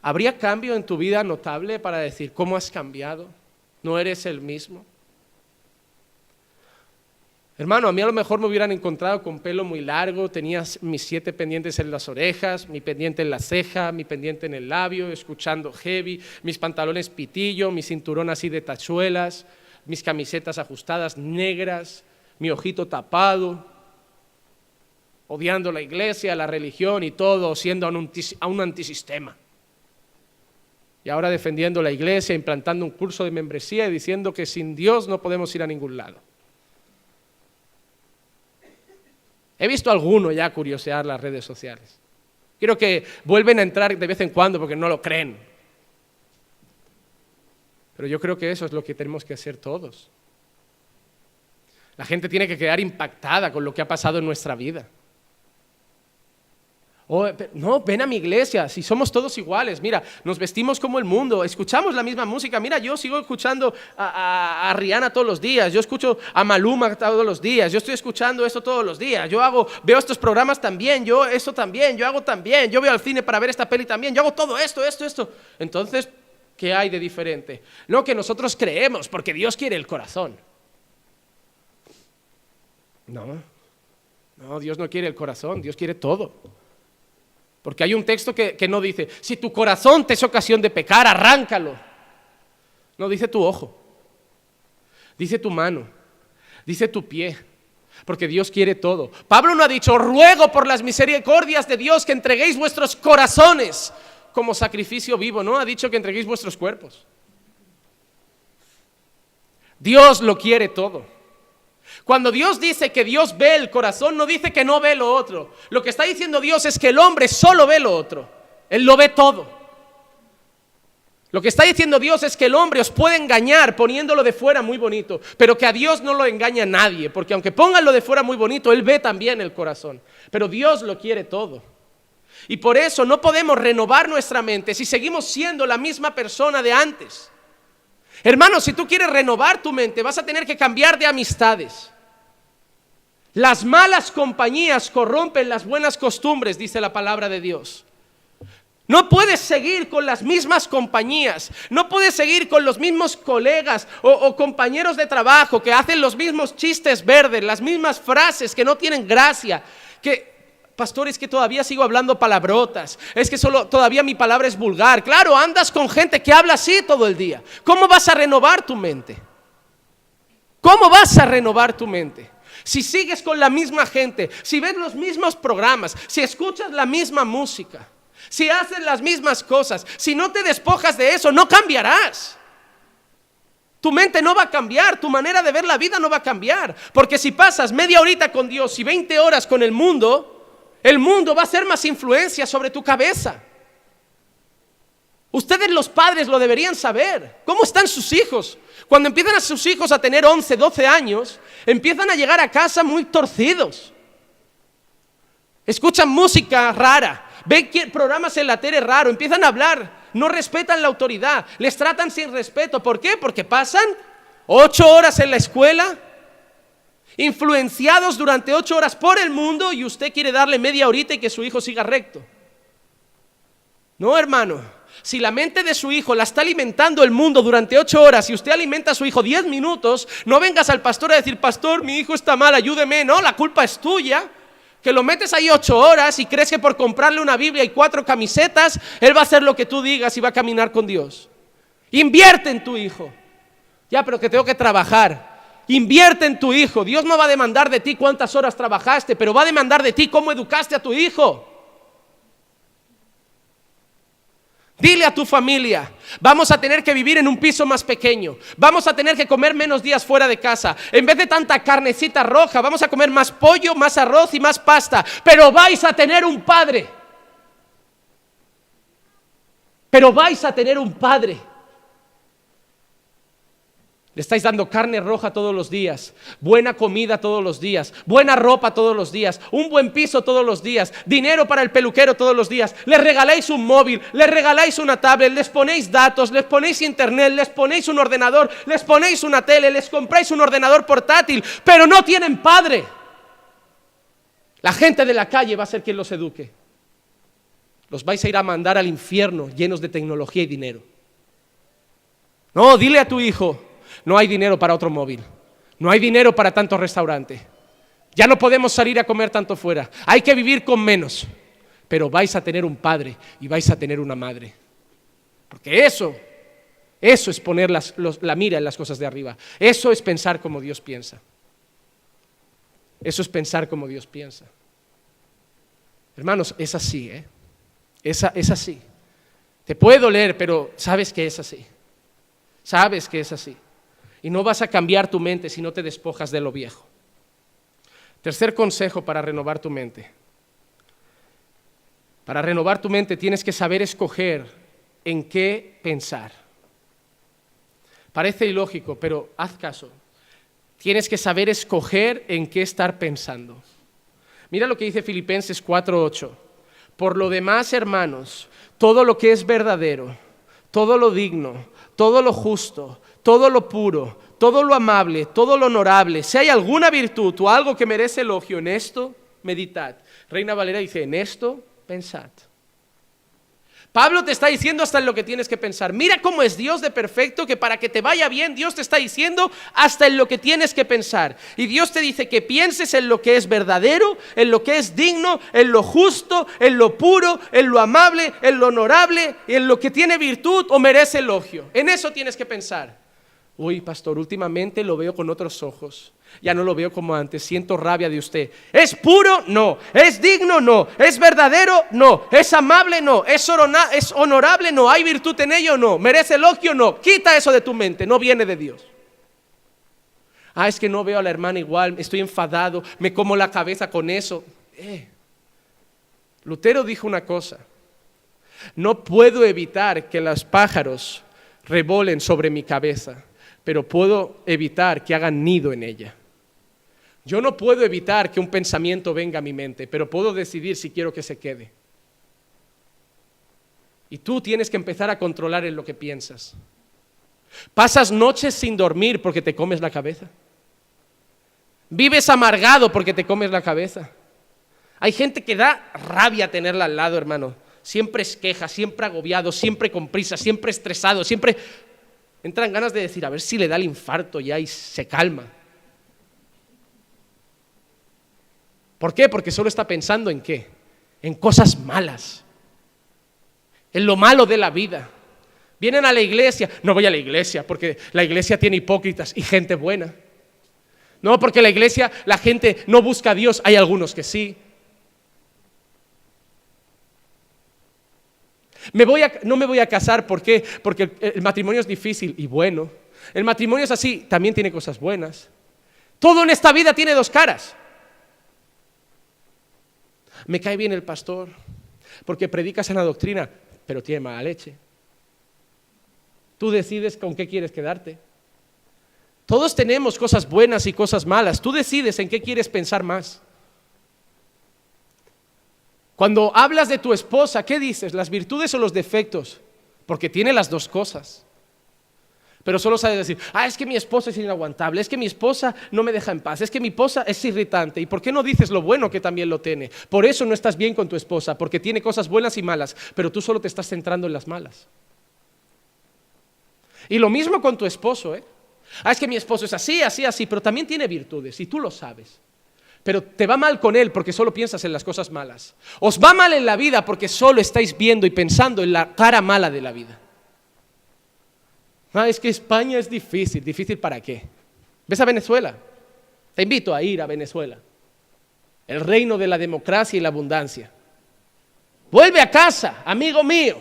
¿habría cambio en tu vida notable para decir cómo has cambiado? ¿No eres el mismo? Hermano, a mí a lo mejor me hubieran encontrado con pelo muy largo, tenía mis siete pendientes en las orejas, mi pendiente en la ceja, mi pendiente en el labio, escuchando heavy, mis pantalones pitillo, mi cinturón así de tachuelas, mis camisetas ajustadas negras, mi ojito tapado, odiando la iglesia, la religión y todo, siendo a un antisistema. Y ahora defendiendo la iglesia, implantando un curso de membresía y diciendo que sin Dios no podemos ir a ningún lado. He visto alguno ya curiosear las redes sociales. Quiero que vuelven a entrar de vez en cuando porque no lo creen. Pero yo creo que eso es lo que tenemos que hacer todos. La gente tiene que quedar impactada con lo que ha pasado en nuestra vida. Oh, no, ven a mi iglesia, si somos todos iguales, mira, nos vestimos como el mundo, escuchamos la misma música, mira, yo sigo escuchando a, Rihanna todos los días, yo escucho a Maluma todos los días, yo estoy escuchando esto todos los días, yo hago, veo estos programas también, yo eso también, yo hago también, yo voy al cine para ver esta peli también, yo hago todo esto, esto, esto. Entonces, ¿qué hay de diferente? No que nosotros creemos, porque Dios quiere el corazón. No, no, Dios no quiere el corazón, Dios quiere todo. Porque hay un texto que, no dice, si tu corazón te es ocasión de pecar, arráncalo. No, dice tu ojo, dice tu mano, dice tu pie, porque Dios quiere todo. Pablo no ha dicho, ruego por las misericordias de Dios que entreguéis vuestros corazones como sacrificio vivo, no, ha dicho que entreguéis vuestros cuerpos. Dios lo quiere todo. Cuando Dios dice que Dios ve el corazón, no dice que no ve lo otro. Lo que está diciendo Dios es que el hombre solo ve lo otro. Él lo ve todo. Lo que está diciendo Dios es que el hombre os puede engañar poniéndolo de fuera muy bonito, pero que a Dios no lo engaña nadie, porque aunque pongan lo de fuera muy bonito, Él ve también el corazón. Pero Dios lo quiere todo. Y por eso no podemos renovar nuestra mente si seguimos siendo la misma persona de antes. Hermano, si tú quieres renovar tu mente, vas a tener que cambiar de amistades. Las malas compañías corrompen las buenas costumbres, dice la palabra de Dios. No puedes seguir con las mismas compañías, no puedes seguir con los mismos colegas o, compañeros de trabajo que hacen los mismos chistes verdes, las mismas frases que no tienen gracia, que Pastor, es que todavía sigo hablando palabrotas. Es que solo todavía mi palabra es vulgar. Claro, andas con gente que habla así todo el día. ¿Cómo vas a renovar tu mente? ¿Cómo vas a renovar tu mente? Si sigues con la misma gente, si ves los mismos programas, si escuchas la misma música, si haces las mismas cosas, si no te despojas de eso, no cambiarás. Tu mente no va a cambiar, tu manera de ver la vida no va a cambiar. Porque si pasas media horita con Dios y 20 horas con el mundo, el mundo va a ser más influencia sobre tu cabeza. Ustedes los padres lo deberían saber. ¿Cómo están sus hijos? Cuando empiezan a sus hijos a tener 11, 12 años, empiezan a llegar a casa muy torcidos. Escuchan música rara, ven programas en la tele raro, empiezan a hablar, no respetan la autoridad, les tratan sin respeto. ¿Por qué? Porque pasan ocho horas en la escuela, influenciados durante ocho horas por el mundo y usted quiere darle media horita y que su hijo siga recto. No, hermano. Si la mente de su hijo la está alimentando el mundo durante ocho horas y usted alimenta a su hijo diez minutos, no vengas al pastor a decir, pastor, mi hijo está mal, ayúdeme. No, la culpa es tuya. Que lo metes ahí ocho horas y crees que por comprarle una Biblia y cuatro camisetas, él va a hacer lo que tú digas y va a caminar con Dios. Invierte en tu hijo. Ya, pero que tengo que trabajar. Invierte en tu hijo. Dios no va a demandar de ti cuántas horas trabajaste, pero va a demandar de ti cómo educaste a tu hijo. Dile a tu familia, vamos a tener que vivir en un piso más pequeño, vamos a tener que comer menos días fuera de casa, en vez de tanta carnecita roja, vamos a comer más pollo, más arroz y más pasta, pero vais a tener un padre. Pero vais a tener un padre Le estáis dando carne roja todos los días, buena comida todos los días, buena ropa todos los días, un buen piso todos los días, dinero para el peluquero todos los días. Les regaláis un móvil, les regaláis una tablet, les ponéis datos, les ponéis internet, les ponéis un ordenador, les ponéis una tele, les compráis un ordenador portátil, pero no tienen padre. La gente de la calle va a ser quien los eduque. Los vais a ir a mandar al infierno llenos de tecnología y dinero. No, dile a tu hijo, no hay dinero para otro móvil, no hay dinero para tanto restaurante, ya no podemos salir a comer tanto fuera, hay que vivir con menos, pero vais a tener un padre y vais a tener una madre. Porque eso, eso es poner la mira en las cosas de arriba, eso es pensar como Dios piensa. Eso es pensar como Dios piensa. Hermanos, es así, ¿eh? Es, es así. Te puede doler, pero sabes que es así. Sabes que es así. Y no vas a cambiar tu mente si no te despojas de lo viejo. Tercer consejo para renovar tu mente. Para renovar tu mente tienes que saber escoger en qué pensar. Parece ilógico, pero haz caso. Tienes que saber escoger en qué estar pensando. Mira lo que dice Filipenses 4:8. Por lo demás, hermanos, todo lo que es verdadero, todo lo digno, todo lo justo, todo lo puro, todo lo amable, todo lo honorable, si hay alguna virtud o algo que merece elogio en esto, meditad. Reina Valera dice, en esto pensad. Pablo te está diciendo hasta en lo que tienes que pensar. Mira cómo es Dios de perfecto que para que te vaya bien, Dios te está diciendo hasta en lo que tienes que pensar. Y Dios te dice que pienses en lo que es verdadero, en lo que es digno, en lo justo, en lo puro, en lo amable, en lo honorable, en lo que tiene virtud o merece elogio. En eso tienes que pensar. Uy, pastor, últimamente lo veo con otros ojos. Ya no lo veo como antes, siento rabia de usted. ¿Es puro? No. ¿Es digno? No. ¿Es verdadero? No. ¿Es amable? No. ¿Es, ¿Es honorable? No. ¿Hay virtud en ello? No. ¿Merece elogio? No. Quita eso de tu mente, no viene de Dios. Ah, es que no veo a la hermana igual, estoy enfadado, me como la cabeza con eso. Eh. Lutero dijo una cosa, no puedo evitar que los pájaros revolen sobre mi cabeza pero puedo evitar que hagan nido en ella. Yo no puedo evitar que un pensamiento venga a mi mente, pero puedo decidir si quiero que se quede. Y tú tienes que empezar a controlar en lo que piensas. Pasas noches sin dormir porque te comes la cabeza. Vives amargado porque te comes la cabeza. Hay gente que da rabia tenerla al lado, hermano. Siempre es queja, siempre agobiado, siempre con prisa, siempre estresado, siempre Entran ganas de decir, a ver si le da el infarto ya y se calma. ¿Por qué? Porque solo está pensando en qué? En cosas malas. En lo malo de la vida. Vienen a la iglesia. No voy a la iglesia porque la iglesia tiene hipócritas y gente buena. No, porque la iglesia, la gente no busca a Dios. Hay algunos que sí. No me voy a casar, ¿por qué? Porque el matrimonio es difícil y bueno. El matrimonio es así, también tiene cosas buenas. Todo en esta vida tiene dos caras. Me cae bien el pastor, porque predicas en la doctrina, pero tiene mala leche. Tú decides con qué quieres quedarte. Todos tenemos cosas buenas y cosas malas. Tú decides en qué quieres pensar más. Cuando hablas de tu esposa, ¿qué dices? ¿Las virtudes o los defectos? Porque tiene las dos cosas. Pero solo sabes decir, ah, es que mi esposa es inaguantable, es que mi esposa no me deja en paz, es que mi esposa es irritante. ¿Y por qué no dices lo bueno que también lo tiene? Por eso no estás bien con tu esposa, porque tiene cosas buenas y malas, pero tú solo te estás centrando en las malas. Y lo mismo con tu esposo, ¿eh? Ah, es que mi esposo es así, así, así, pero también tiene virtudes y tú lo sabes. Pero te va mal con él porque solo piensas en las cosas malas. Os va mal en la vida porque solo estáis viendo y pensando en la cara mala de la vida. Ah, es que España es difícil. ¿Difícil para qué? ¿Ves a Venezuela? Te invito a ir a Venezuela. El reino de la democracia y la abundancia. Vuelve a casa, amigo mío,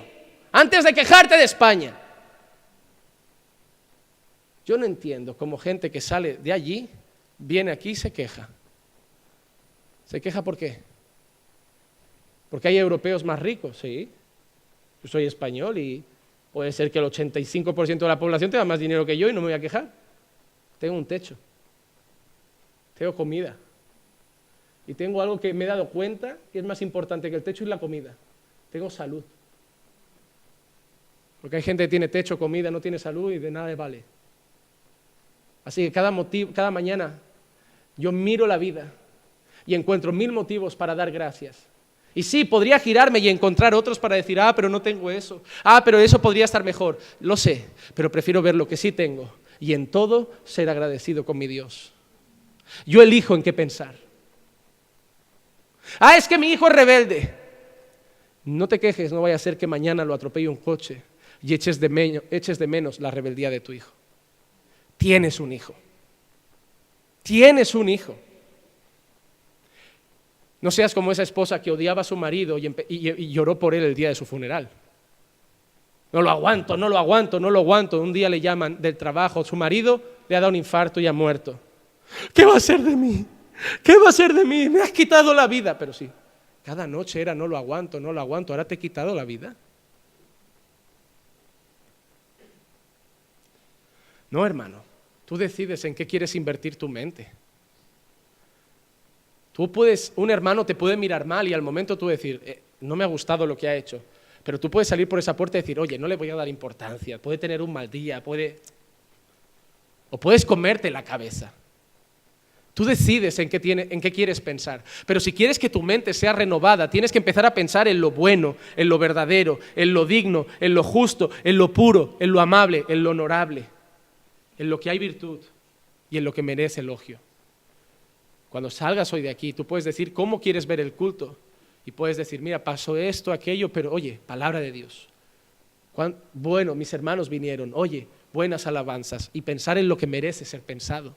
antes de quejarte de España. Yo no entiendo cómo gente que sale de allí viene aquí y se queja. ¿Se queja por qué? Porque hay europeos más ricos, sí. Yo soy español y puede ser que el 85% de la población tenga más dinero que yo y no me voy a quejar. tengo un techo, tengo comida. Y tengo algo que me he dado cuenta que es más importante que el techo y la comida. Tengo salud. Porque hay gente que tiene techo, comida, no tiene salud y de nada le vale. Así que cada, motivo, cada mañana yo miro la vida y encuentro mil motivos para dar gracias. Y sí, podría girarme y encontrar otros para decir, ah, pero no tengo eso. Ah, pero eso podría estar mejor. Lo sé, pero prefiero ver lo que sí tengo y en todo ser agradecido con mi Dios. Yo elijo en qué pensar. Ah, es que mi hijo es rebelde. No te quejes, no vaya a ser que mañana lo atropelle un coche y eches de, eches de menos la rebeldía de tu hijo. Tienes un hijo. Tienes un hijo. No seas como esa esposa que odiaba a su marido y, lloró por él el día de su funeral. No lo aguanto, no lo aguanto, no lo aguanto. Un día le llaman del trabajo, su marido le ha dado un infarto y ha muerto. ¿Qué va a ser de mí? ¿Qué va a ser de mí? Me has quitado la vida. Pero sí, cada noche era no lo aguanto, no lo aguanto, ahora te he quitado la vida. No, hermano, tú decides en qué quieres invertir tu mente. Tú puedes, un hermano te puede mirar mal y al momento tú decir, eh, no me ha gustado lo que ha hecho, pero tú puedes salir por esa puerta y decir, oye, no le voy a dar importancia, puede tener un mal día, puede... O puedes comerte la cabeza. Tú decides en qué, tiene, en qué quieres pensar. Pero si quieres que tu mente sea renovada, tienes que empezar a pensar en lo bueno, en lo verdadero, en lo digno, en lo justo, en lo puro, en lo amable, en lo honorable, en lo que hay virtud y en lo que merece elogio. Cuando salgas hoy de aquí, tú puedes decir cómo quieres ver el culto. Y puedes decir, mira, pasó esto, aquello, pero oye, palabra de Dios. bueno, mis hermanos vinieron, oye, buenas alabanzas. Y pensar en lo que merece ser pensado.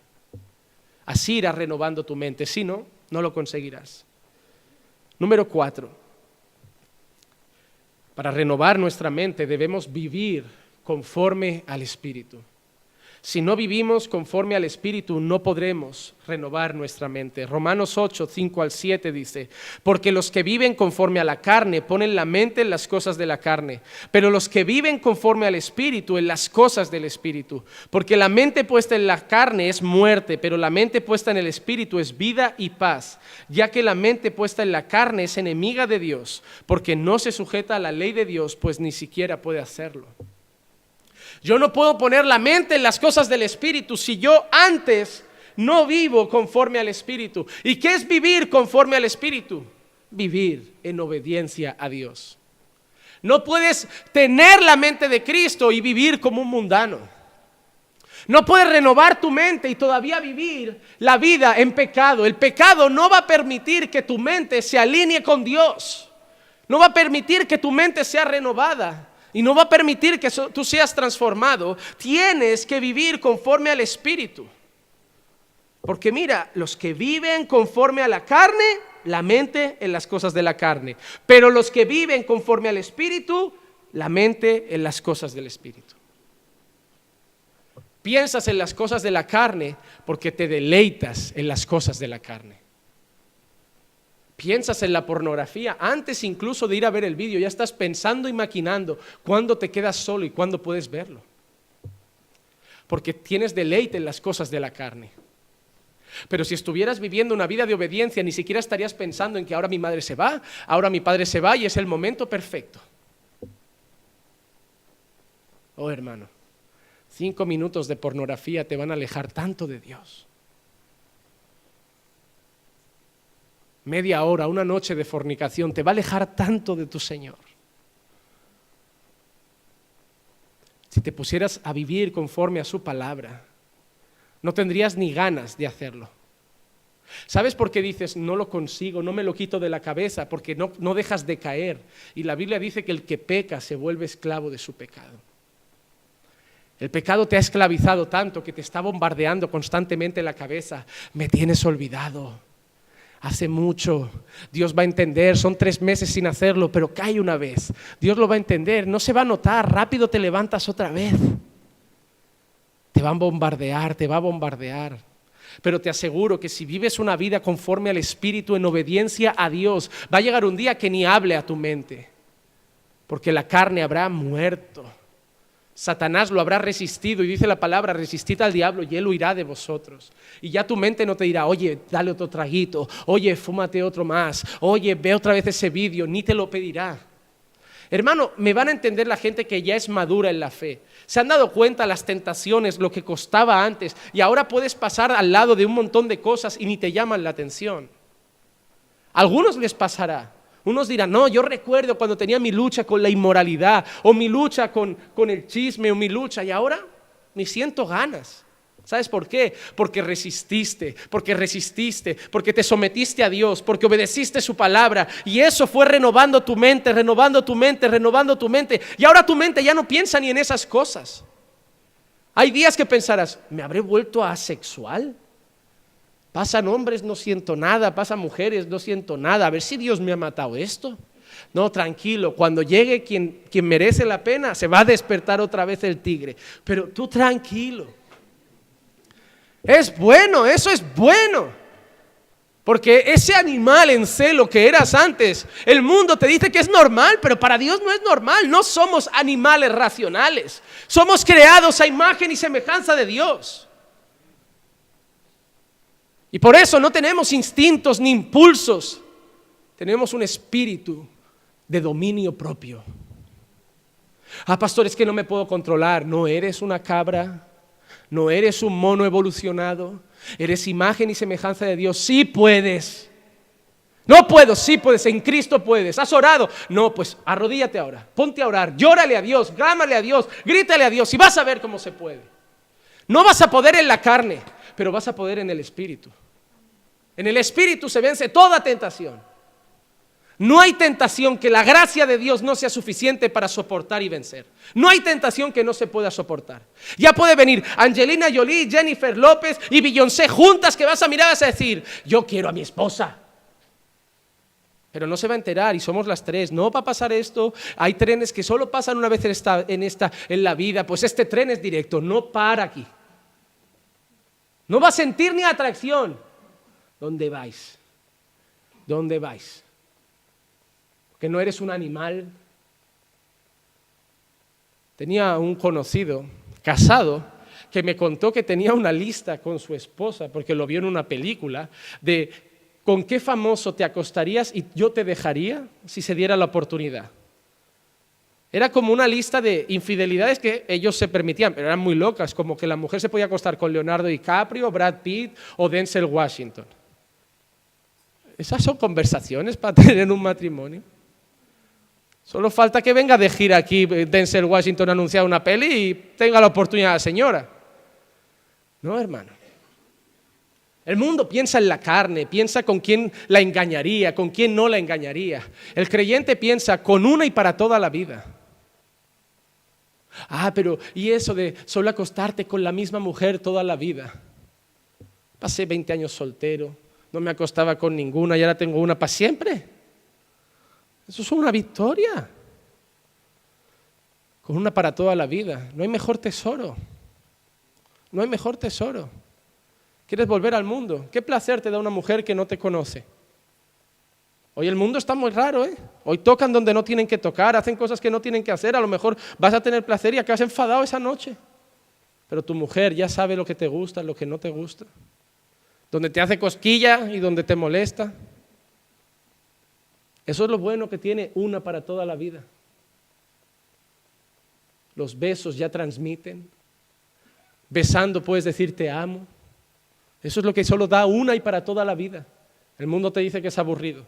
Así irás renovando tu mente. Si no, no lo conseguirás. Número cuatro. Para renovar nuestra mente debemos vivir conforme al Espíritu. Si no vivimos conforme al Espíritu, no podremos renovar nuestra mente. Romanos 8, 5 al 7 dice, porque los que viven conforme a la carne ponen la mente en las cosas de la carne, pero los que viven conforme al Espíritu en las cosas del Espíritu. Porque la mente puesta en la carne es muerte, pero la mente puesta en el Espíritu es vida y paz, ya que la mente puesta en la carne es enemiga de Dios, porque no se sujeta a la ley de Dios, pues ni siquiera puede hacerlo. Yo no puedo poner la mente en las cosas del Espíritu si yo antes no vivo conforme al Espíritu. ¿Y qué es vivir conforme al Espíritu? Vivir en obediencia a Dios. No puedes tener la mente de Cristo y vivir como un mundano. No puedes renovar tu mente y todavía vivir la vida en pecado. El pecado no va a permitir que tu mente se alinee con Dios. No va a permitir que tu mente sea renovada y no va a permitir que tú seas transformado, tienes que vivir conforme al Espíritu. Porque mira, los que viven conforme a la carne, la mente en las cosas de la carne. Pero los que viven conforme al Espíritu, la mente en las cosas del Espíritu. Piensas en las cosas de la carne porque te deleitas en las cosas de la carne. Piensas en la pornografía antes incluso de ir a ver el vídeo, ya estás pensando y maquinando cuándo te quedas solo y cuándo puedes verlo. Porque tienes deleite en las cosas de la carne. Pero si estuvieras viviendo una vida de obediencia, ni siquiera estarías pensando en que ahora mi madre se va, ahora mi padre se va y es el momento perfecto. Oh hermano, cinco minutos de pornografía te van a alejar tanto de Dios. Media hora, una noche de fornicación, te va a alejar tanto de tu Señor. Si te pusieras a vivir conforme a su palabra, no tendrías ni ganas de hacerlo. ¿Sabes por qué dices, no lo consigo, no me lo quito de la cabeza? Porque no, no dejas de caer. Y la Biblia dice que el que peca se vuelve esclavo de su pecado. El pecado te ha esclavizado tanto que te está bombardeando constantemente la cabeza. Me tienes olvidado hace mucho. Dios va a entender, son tres meses sin hacerlo, pero cae una vez. Dios lo va a entender, no se va a notar, rápido te levantas otra vez. Te van a bombardear, te va a bombardear. Pero te aseguro que si vives una vida conforme al Espíritu, en obediencia a Dios, va a llegar un día que ni hable a tu mente, porque la carne habrá muerto. Satanás lo habrá resistido y dice la palabra, resistid al diablo y él huirá de vosotros. Y ya tu mente no te dirá, oye, dale otro traguito, oye, fúmate otro más, oye, ve otra vez ese vídeo, ni te lo pedirá. Hermano, me van a entender la gente que ya es madura en la fe. Se han dado cuenta las tentaciones, lo que costaba antes, y ahora puedes pasar al lado de un montón de cosas y ni te llaman la atención. A algunos les pasará. Unos dirán, no, yo recuerdo cuando tenía mi lucha con la inmoralidad, o mi lucha con, con el chisme, o mi lucha, y ahora me siento ganas. ¿Sabes por qué? Porque resististe, porque resististe, porque te sometiste a Dios, porque obedeciste su palabra. Y eso fue renovando tu mente, renovando tu mente, renovando tu mente. Y ahora tu mente ya no piensa ni en esas cosas. Hay días que pensarás, ¿me habré vuelto asexual? Pasan hombres, no siento nada, pasan mujeres, no siento nada. A ver si Dios me ha matado esto. No, tranquilo, cuando llegue quien, quien merece la pena, se va a despertar otra vez el tigre. Pero tú tranquilo. Es bueno, eso es bueno. Porque ese animal en celo que eras antes, el mundo te dice que es normal, pero para Dios no es normal. No somos animales racionales. Somos creados a imagen y semejanza de Dios. Y por eso no tenemos instintos ni impulsos, tenemos un espíritu de dominio propio. Ah, pastor, es que no me puedo controlar. No eres una cabra, no eres un mono evolucionado, eres imagen y semejanza de Dios. Sí puedes. No puedo, sí puedes, en Cristo puedes. ¿Has orado? No, pues arrodíllate ahora, ponte a orar, llórale a Dios, grámale a Dios, grítale a Dios y vas a ver cómo se puede. No vas a poder en la carne, pero vas a poder en el Espíritu. En el Espíritu se vence toda tentación. No hay tentación que la gracia de Dios no sea suficiente para soportar y vencer. No hay tentación que no se pueda soportar. Ya puede venir Angelina Jolie, Jennifer López y Beyoncé juntas que vas a mirar y vas a decir, yo quiero a mi esposa. Pero no se va a enterar y somos las tres. No va a pasar esto. Hay trenes que solo pasan una vez en esta, en esta en la vida. Pues este tren es directo, no para aquí. No va a sentir ni atracción. ¿Dónde vais? ¿Dónde vais? Que no eres un animal. Tenía un conocido, casado, que me contó que tenía una lista con su esposa, porque lo vio en una película, de con qué famoso te acostarías y yo te dejaría si se diera la oportunidad. Era como una lista de infidelidades que ellos se permitían, pero eran muy locas, como que la mujer se podía acostar con Leonardo DiCaprio, Brad Pitt o Denzel Washington. Esas son conversaciones para tener un matrimonio. Solo falta que venga de gira aquí Denzel Washington a anunciar una peli y tenga la oportunidad la señora. No, hermano. El mundo piensa en la carne, piensa con quién la engañaría, con quién no la engañaría. El creyente piensa con una y para toda la vida. Ah, pero ¿y eso de solo acostarte con la misma mujer toda la vida? Pasé 20 años soltero, no me acostaba con ninguna y ahora tengo una para siempre. Eso es una victoria. Con una para toda la vida. No hay mejor tesoro. No hay mejor tesoro. ¿Quieres volver al mundo? ¿Qué placer te da una mujer que no te conoce? Hoy el mundo está muy raro, ¿eh? Hoy tocan donde no tienen que tocar, hacen cosas que no tienen que hacer. A lo mejor vas a tener placer y acabas enfadado esa noche. Pero tu mujer ya sabe lo que te gusta, lo que no te gusta donde te hace cosquilla y donde te molesta. Eso es lo bueno que tiene una para toda la vida. Los besos ya transmiten. Besando puedes decir te amo. Eso es lo que solo da una y para toda la vida. El mundo te dice que es aburrido.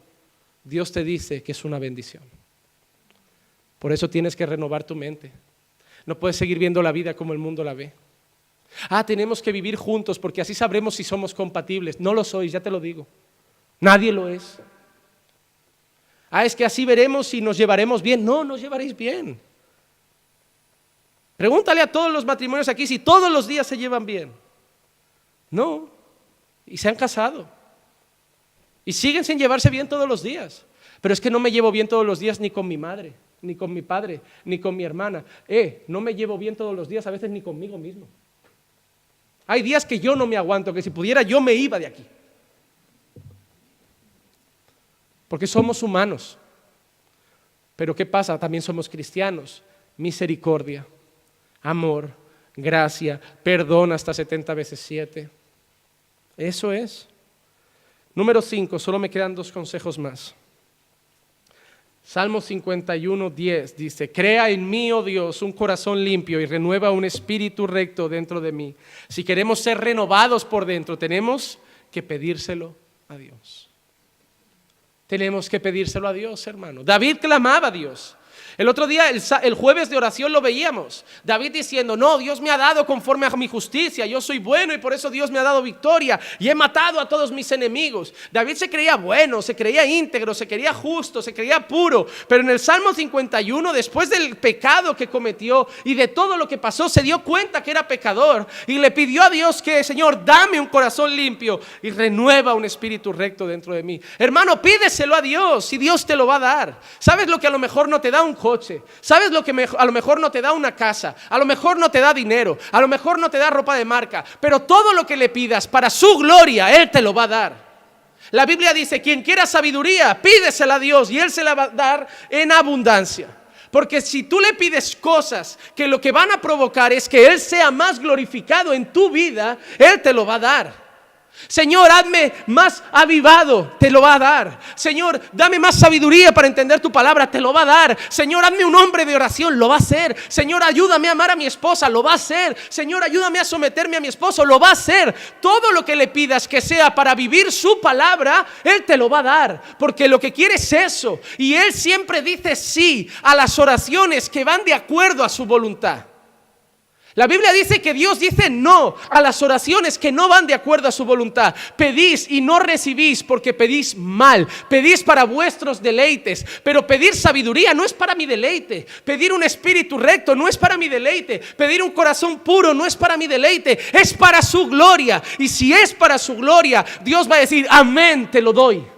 Dios te dice que es una bendición. Por eso tienes que renovar tu mente. No puedes seguir viendo la vida como el mundo la ve. Ah, tenemos que vivir juntos porque así sabremos si somos compatibles. No lo sois, ya te lo digo. Nadie lo es. Ah, es que así veremos si nos llevaremos bien. No, nos llevaréis bien. Pregúntale a todos los matrimonios aquí si todos los días se llevan bien. No. Y se han casado. Y siguen sin llevarse bien todos los días. Pero es que no me llevo bien todos los días ni con mi madre, ni con mi padre, ni con mi hermana. Eh, no me llevo bien todos los días, a veces ni conmigo mismo. Hay días que yo no me aguanto, que si pudiera yo me iba de aquí. Porque somos humanos. Pero ¿qué pasa? También somos cristianos. Misericordia. amor, gracia, perdón hasta 70 veces 7. Eso es. Número 5, solo me quedan dos consejos más. Salmo 51, 10 dice, crea en mí, oh Dios, un corazón limpio y renueva un espíritu recto dentro de mí. Si queremos ser renovados por dentro, tenemos que pedírselo a Dios. Tenemos que pedírselo a Dios, hermano. David clamaba a Dios. El otro día, el, jueves de oración, lo veíamos. David diciendo, no, Dios me ha dado conforme a mi justicia, yo soy bueno y por eso Dios me ha dado victoria y he matado a todos mis enemigos. David se creía bueno, se creía íntegro, se creía justo, se creía puro, pero en el Salmo 51, después del pecado que cometió y de todo lo que pasó, se dio cuenta que era pecador y le pidió a Dios que, Señor, dame un corazón limpio y renueva un espíritu recto dentro de mí. Hermano, pídeselo a Dios y Dios te lo va a dar. ¿Sabes lo que a lo mejor no te da un coche. ¿Sabes lo que a lo mejor no te da una casa? A lo mejor no te da dinero. A lo mejor no te da ropa de marca. Pero todo lo que le pidas para su gloria, Él te lo va a dar. La Biblia dice, quien quiera sabiduría, pídesela a Dios y Él se la va a dar en abundancia. Porque si tú le pides cosas que lo que van a provocar es que Él sea más glorificado en tu vida, Él te lo va a dar. Señor, hazme más avivado, te lo va a dar. Señor, dame más sabiduría para entender tu palabra, te lo va a dar. Señor, hazme un hombre de oración, lo va a hacer. Señor, ayúdame a amar a mi esposa, lo va a hacer. Señor, ayúdame a someterme a mi esposo, lo va a hacer. Todo lo que le pidas que sea para vivir su palabra, Él te lo va a dar. Porque lo que quiere es eso. Y Él siempre dice sí a las oraciones que van de acuerdo a su voluntad. La Biblia dice que Dios dice no a las oraciones que no van de acuerdo a su voluntad. Pedís y no recibís porque pedís mal. Pedís para vuestros deleites. Pero pedir sabiduría no es para mi deleite. Pedir un espíritu recto no es para mi deleite. Pedir un corazón puro no es para mi deleite. Es para su gloria. Y si es para su gloria, Dios va a decir, amén, te lo doy.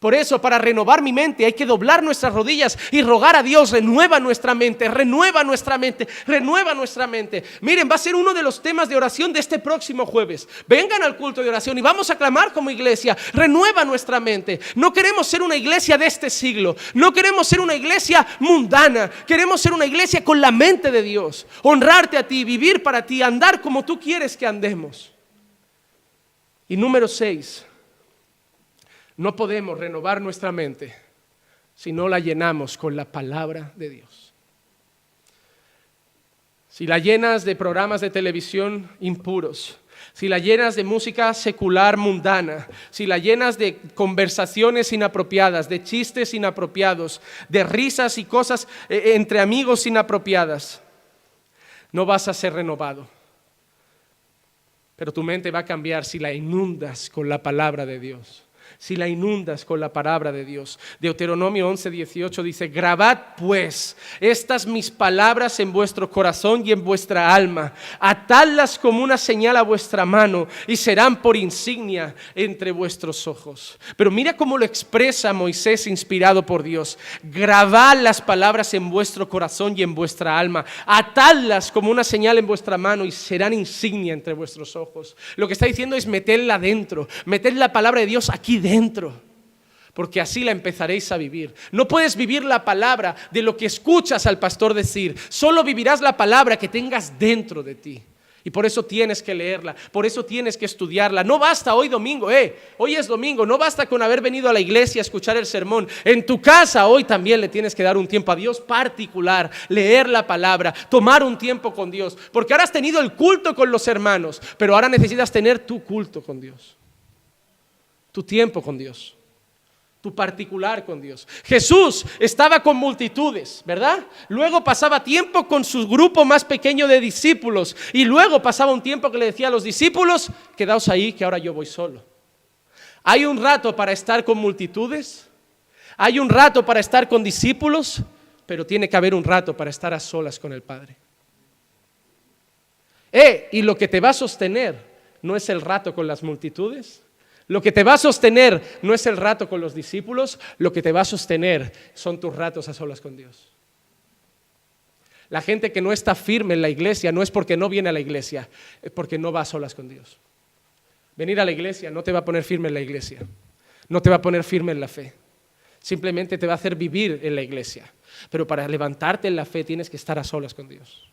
Por eso, para renovar mi mente, hay que doblar nuestras rodillas y rogar a Dios, renueva nuestra mente, renueva nuestra mente, renueva nuestra mente. Miren, va a ser uno de los temas de oración de este próximo jueves. Vengan al culto de oración y vamos a clamar como iglesia, renueva nuestra mente. No queremos ser una iglesia de este siglo, no queremos ser una iglesia mundana, queremos ser una iglesia con la mente de Dios, honrarte a ti, vivir para ti, andar como tú quieres que andemos. Y número seis no podemos renovar nuestra mente si no la llenamos con la palabra de Dios. Si la llenas de programas de televisión impuros, si la llenas de música secular mundana, si la llenas de conversaciones inapropiadas, de chistes inapropiados, de risas y cosas eh, entre amigos inapropiadas, no vas a ser renovado. Pero tu mente va a cambiar si la inundas con la palabra de Dios si la inundas con la palabra de Dios. Deuteronomio 11, 18 dice, grabad pues estas mis palabras en vuestro corazón y en vuestra alma, atadlas como una señal a vuestra mano y serán por insignia entre vuestros ojos. Pero mira cómo lo expresa Moisés inspirado por Dios. Grabad las palabras en vuestro corazón y en vuestra alma, atadlas como una señal en vuestra mano y serán insignia entre vuestros ojos. Lo que está diciendo es meterla dentro, meter la palabra de Dios aquí dentro dentro, porque así la empezaréis a vivir. No puedes vivir la palabra de lo que escuchas al pastor decir, solo vivirás la palabra que tengas dentro de ti. Y por eso tienes que leerla, por eso tienes que estudiarla. No basta hoy domingo, eh, hoy es domingo, no basta con haber venido a la iglesia a escuchar el sermón. En tu casa hoy también le tienes que dar un tiempo a Dios particular, leer la palabra, tomar un tiempo con Dios. Porque ahora has tenido el culto con los hermanos, pero ahora necesitas tener tu culto con Dios tu tiempo con Dios, tu particular con Dios. Jesús estaba con multitudes, ¿verdad? Luego pasaba tiempo con su grupo más pequeño de discípulos y luego pasaba un tiempo que le decía a los discípulos, quedaos ahí que ahora yo voy solo. Hay un rato para estar con multitudes, hay un rato para estar con discípulos, pero tiene que haber un rato para estar a solas con el Padre. Eh, y lo que te va a sostener no es el rato con las multitudes, lo que te va a sostener no es el rato con los discípulos, lo que te va a sostener son tus ratos a solas con Dios. La gente que no está firme en la iglesia no es porque no viene a la iglesia, es porque no va a solas con Dios. Venir a la iglesia no te va a poner firme en la iglesia, no te va a poner firme en la fe. Simplemente te va a hacer vivir en la iglesia. Pero para levantarte en la fe tienes que estar a solas con Dios.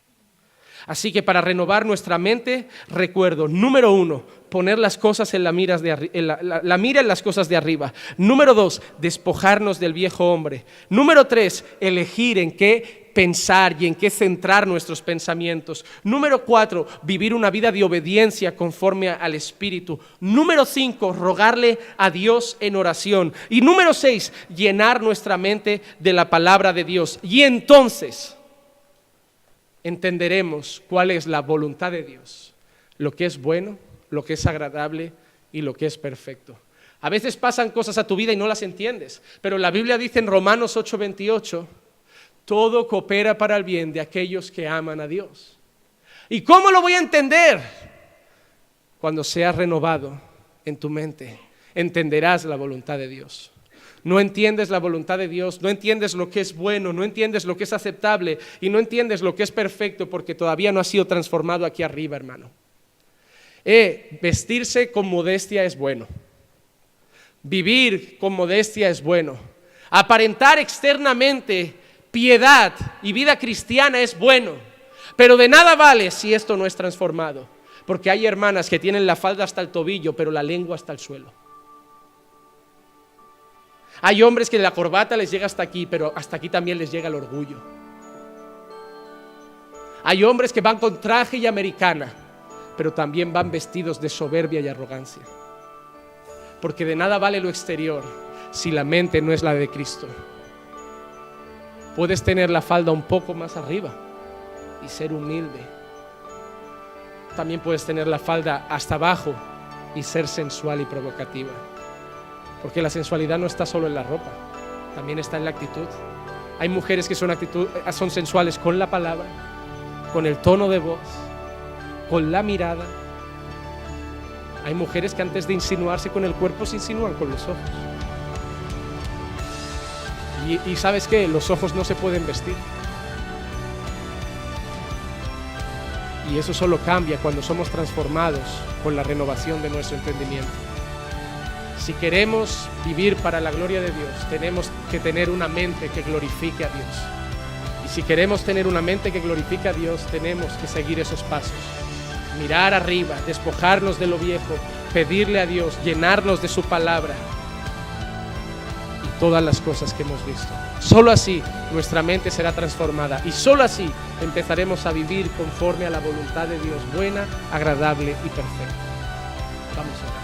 Así que para renovar nuestra mente, recuerdo, número uno, poner las cosas en la, mira, de la, mira en las cosas de arriba. Número dos, despojarnos del viejo hombre. Número tres, elegir en qué pensar y en qué centrar nuestros pensamientos. Número cuatro, vivir una vida de obediencia conforme al Espíritu. Número cinco, rogarle a Dios en oración. Y número seis, llenar nuestra mente de la palabra de Dios. Y entonces entenderemos cuál es la voluntad de Dios, lo que es bueno, lo que es agradable y lo que es perfecto. A veces pasan cosas a tu vida y no las entiendes, pero la Biblia dice en Romanos 8:28, todo coopera para el bien de aquellos que aman a Dios. ¿Y cómo lo voy a entender? Cuando seas renovado en tu mente, entenderás la voluntad de Dios no entiendes la voluntad de Dios, no entiendes lo que es bueno, no entiendes lo que es aceptable y no entiendes lo que es perfecto porque todavía no ha sido transformado aquí arriba, hermano. Eh, vestirse con modestia es bueno. Vivir con modestia es bueno. Aparentar externamente piedad y vida cristiana es bueno. Pero de nada vale si esto no es transformado. Porque hay hermanas que tienen la falda hasta el tobillo, pero la lengua hasta el suelo. Hay hombres que la corbata les llega hasta aquí, pero hasta aquí también les llega el orgullo. Hay hombres que van con traje y americana, pero también van vestidos de soberbia y arrogancia. Porque de nada vale lo exterior si la mente no es la de Cristo. Puedes tener la falda un poco más arriba y ser humilde. También puedes tener la falda hasta abajo y ser sensual y provocativa. Porque la sensualidad no está solo en la ropa, también está en la actitud. Hay mujeres que son, actitud, eh, son sensuales con la palabra, con el tono de voz, con la mirada. Hay mujeres que antes de insinuarse con el cuerpo se insinúan con los ojos. Y, y sabes qué, los ojos no se pueden vestir. Y eso solo cambia cuando somos transformados con la renovación de nuestro entendimiento. Si queremos vivir para la gloria de Dios, tenemos que tener una mente que glorifique a Dios. Y si queremos tener una mente que glorifique a Dios, tenemos que seguir esos pasos. Mirar arriba, despojarnos de lo viejo, pedirle a Dios, llenarnos de su palabra y todas las cosas que hemos visto. Solo así nuestra mente será transformada y solo así empezaremos a vivir conforme a la voluntad de Dios, buena, agradable y perfecta. Vamos a.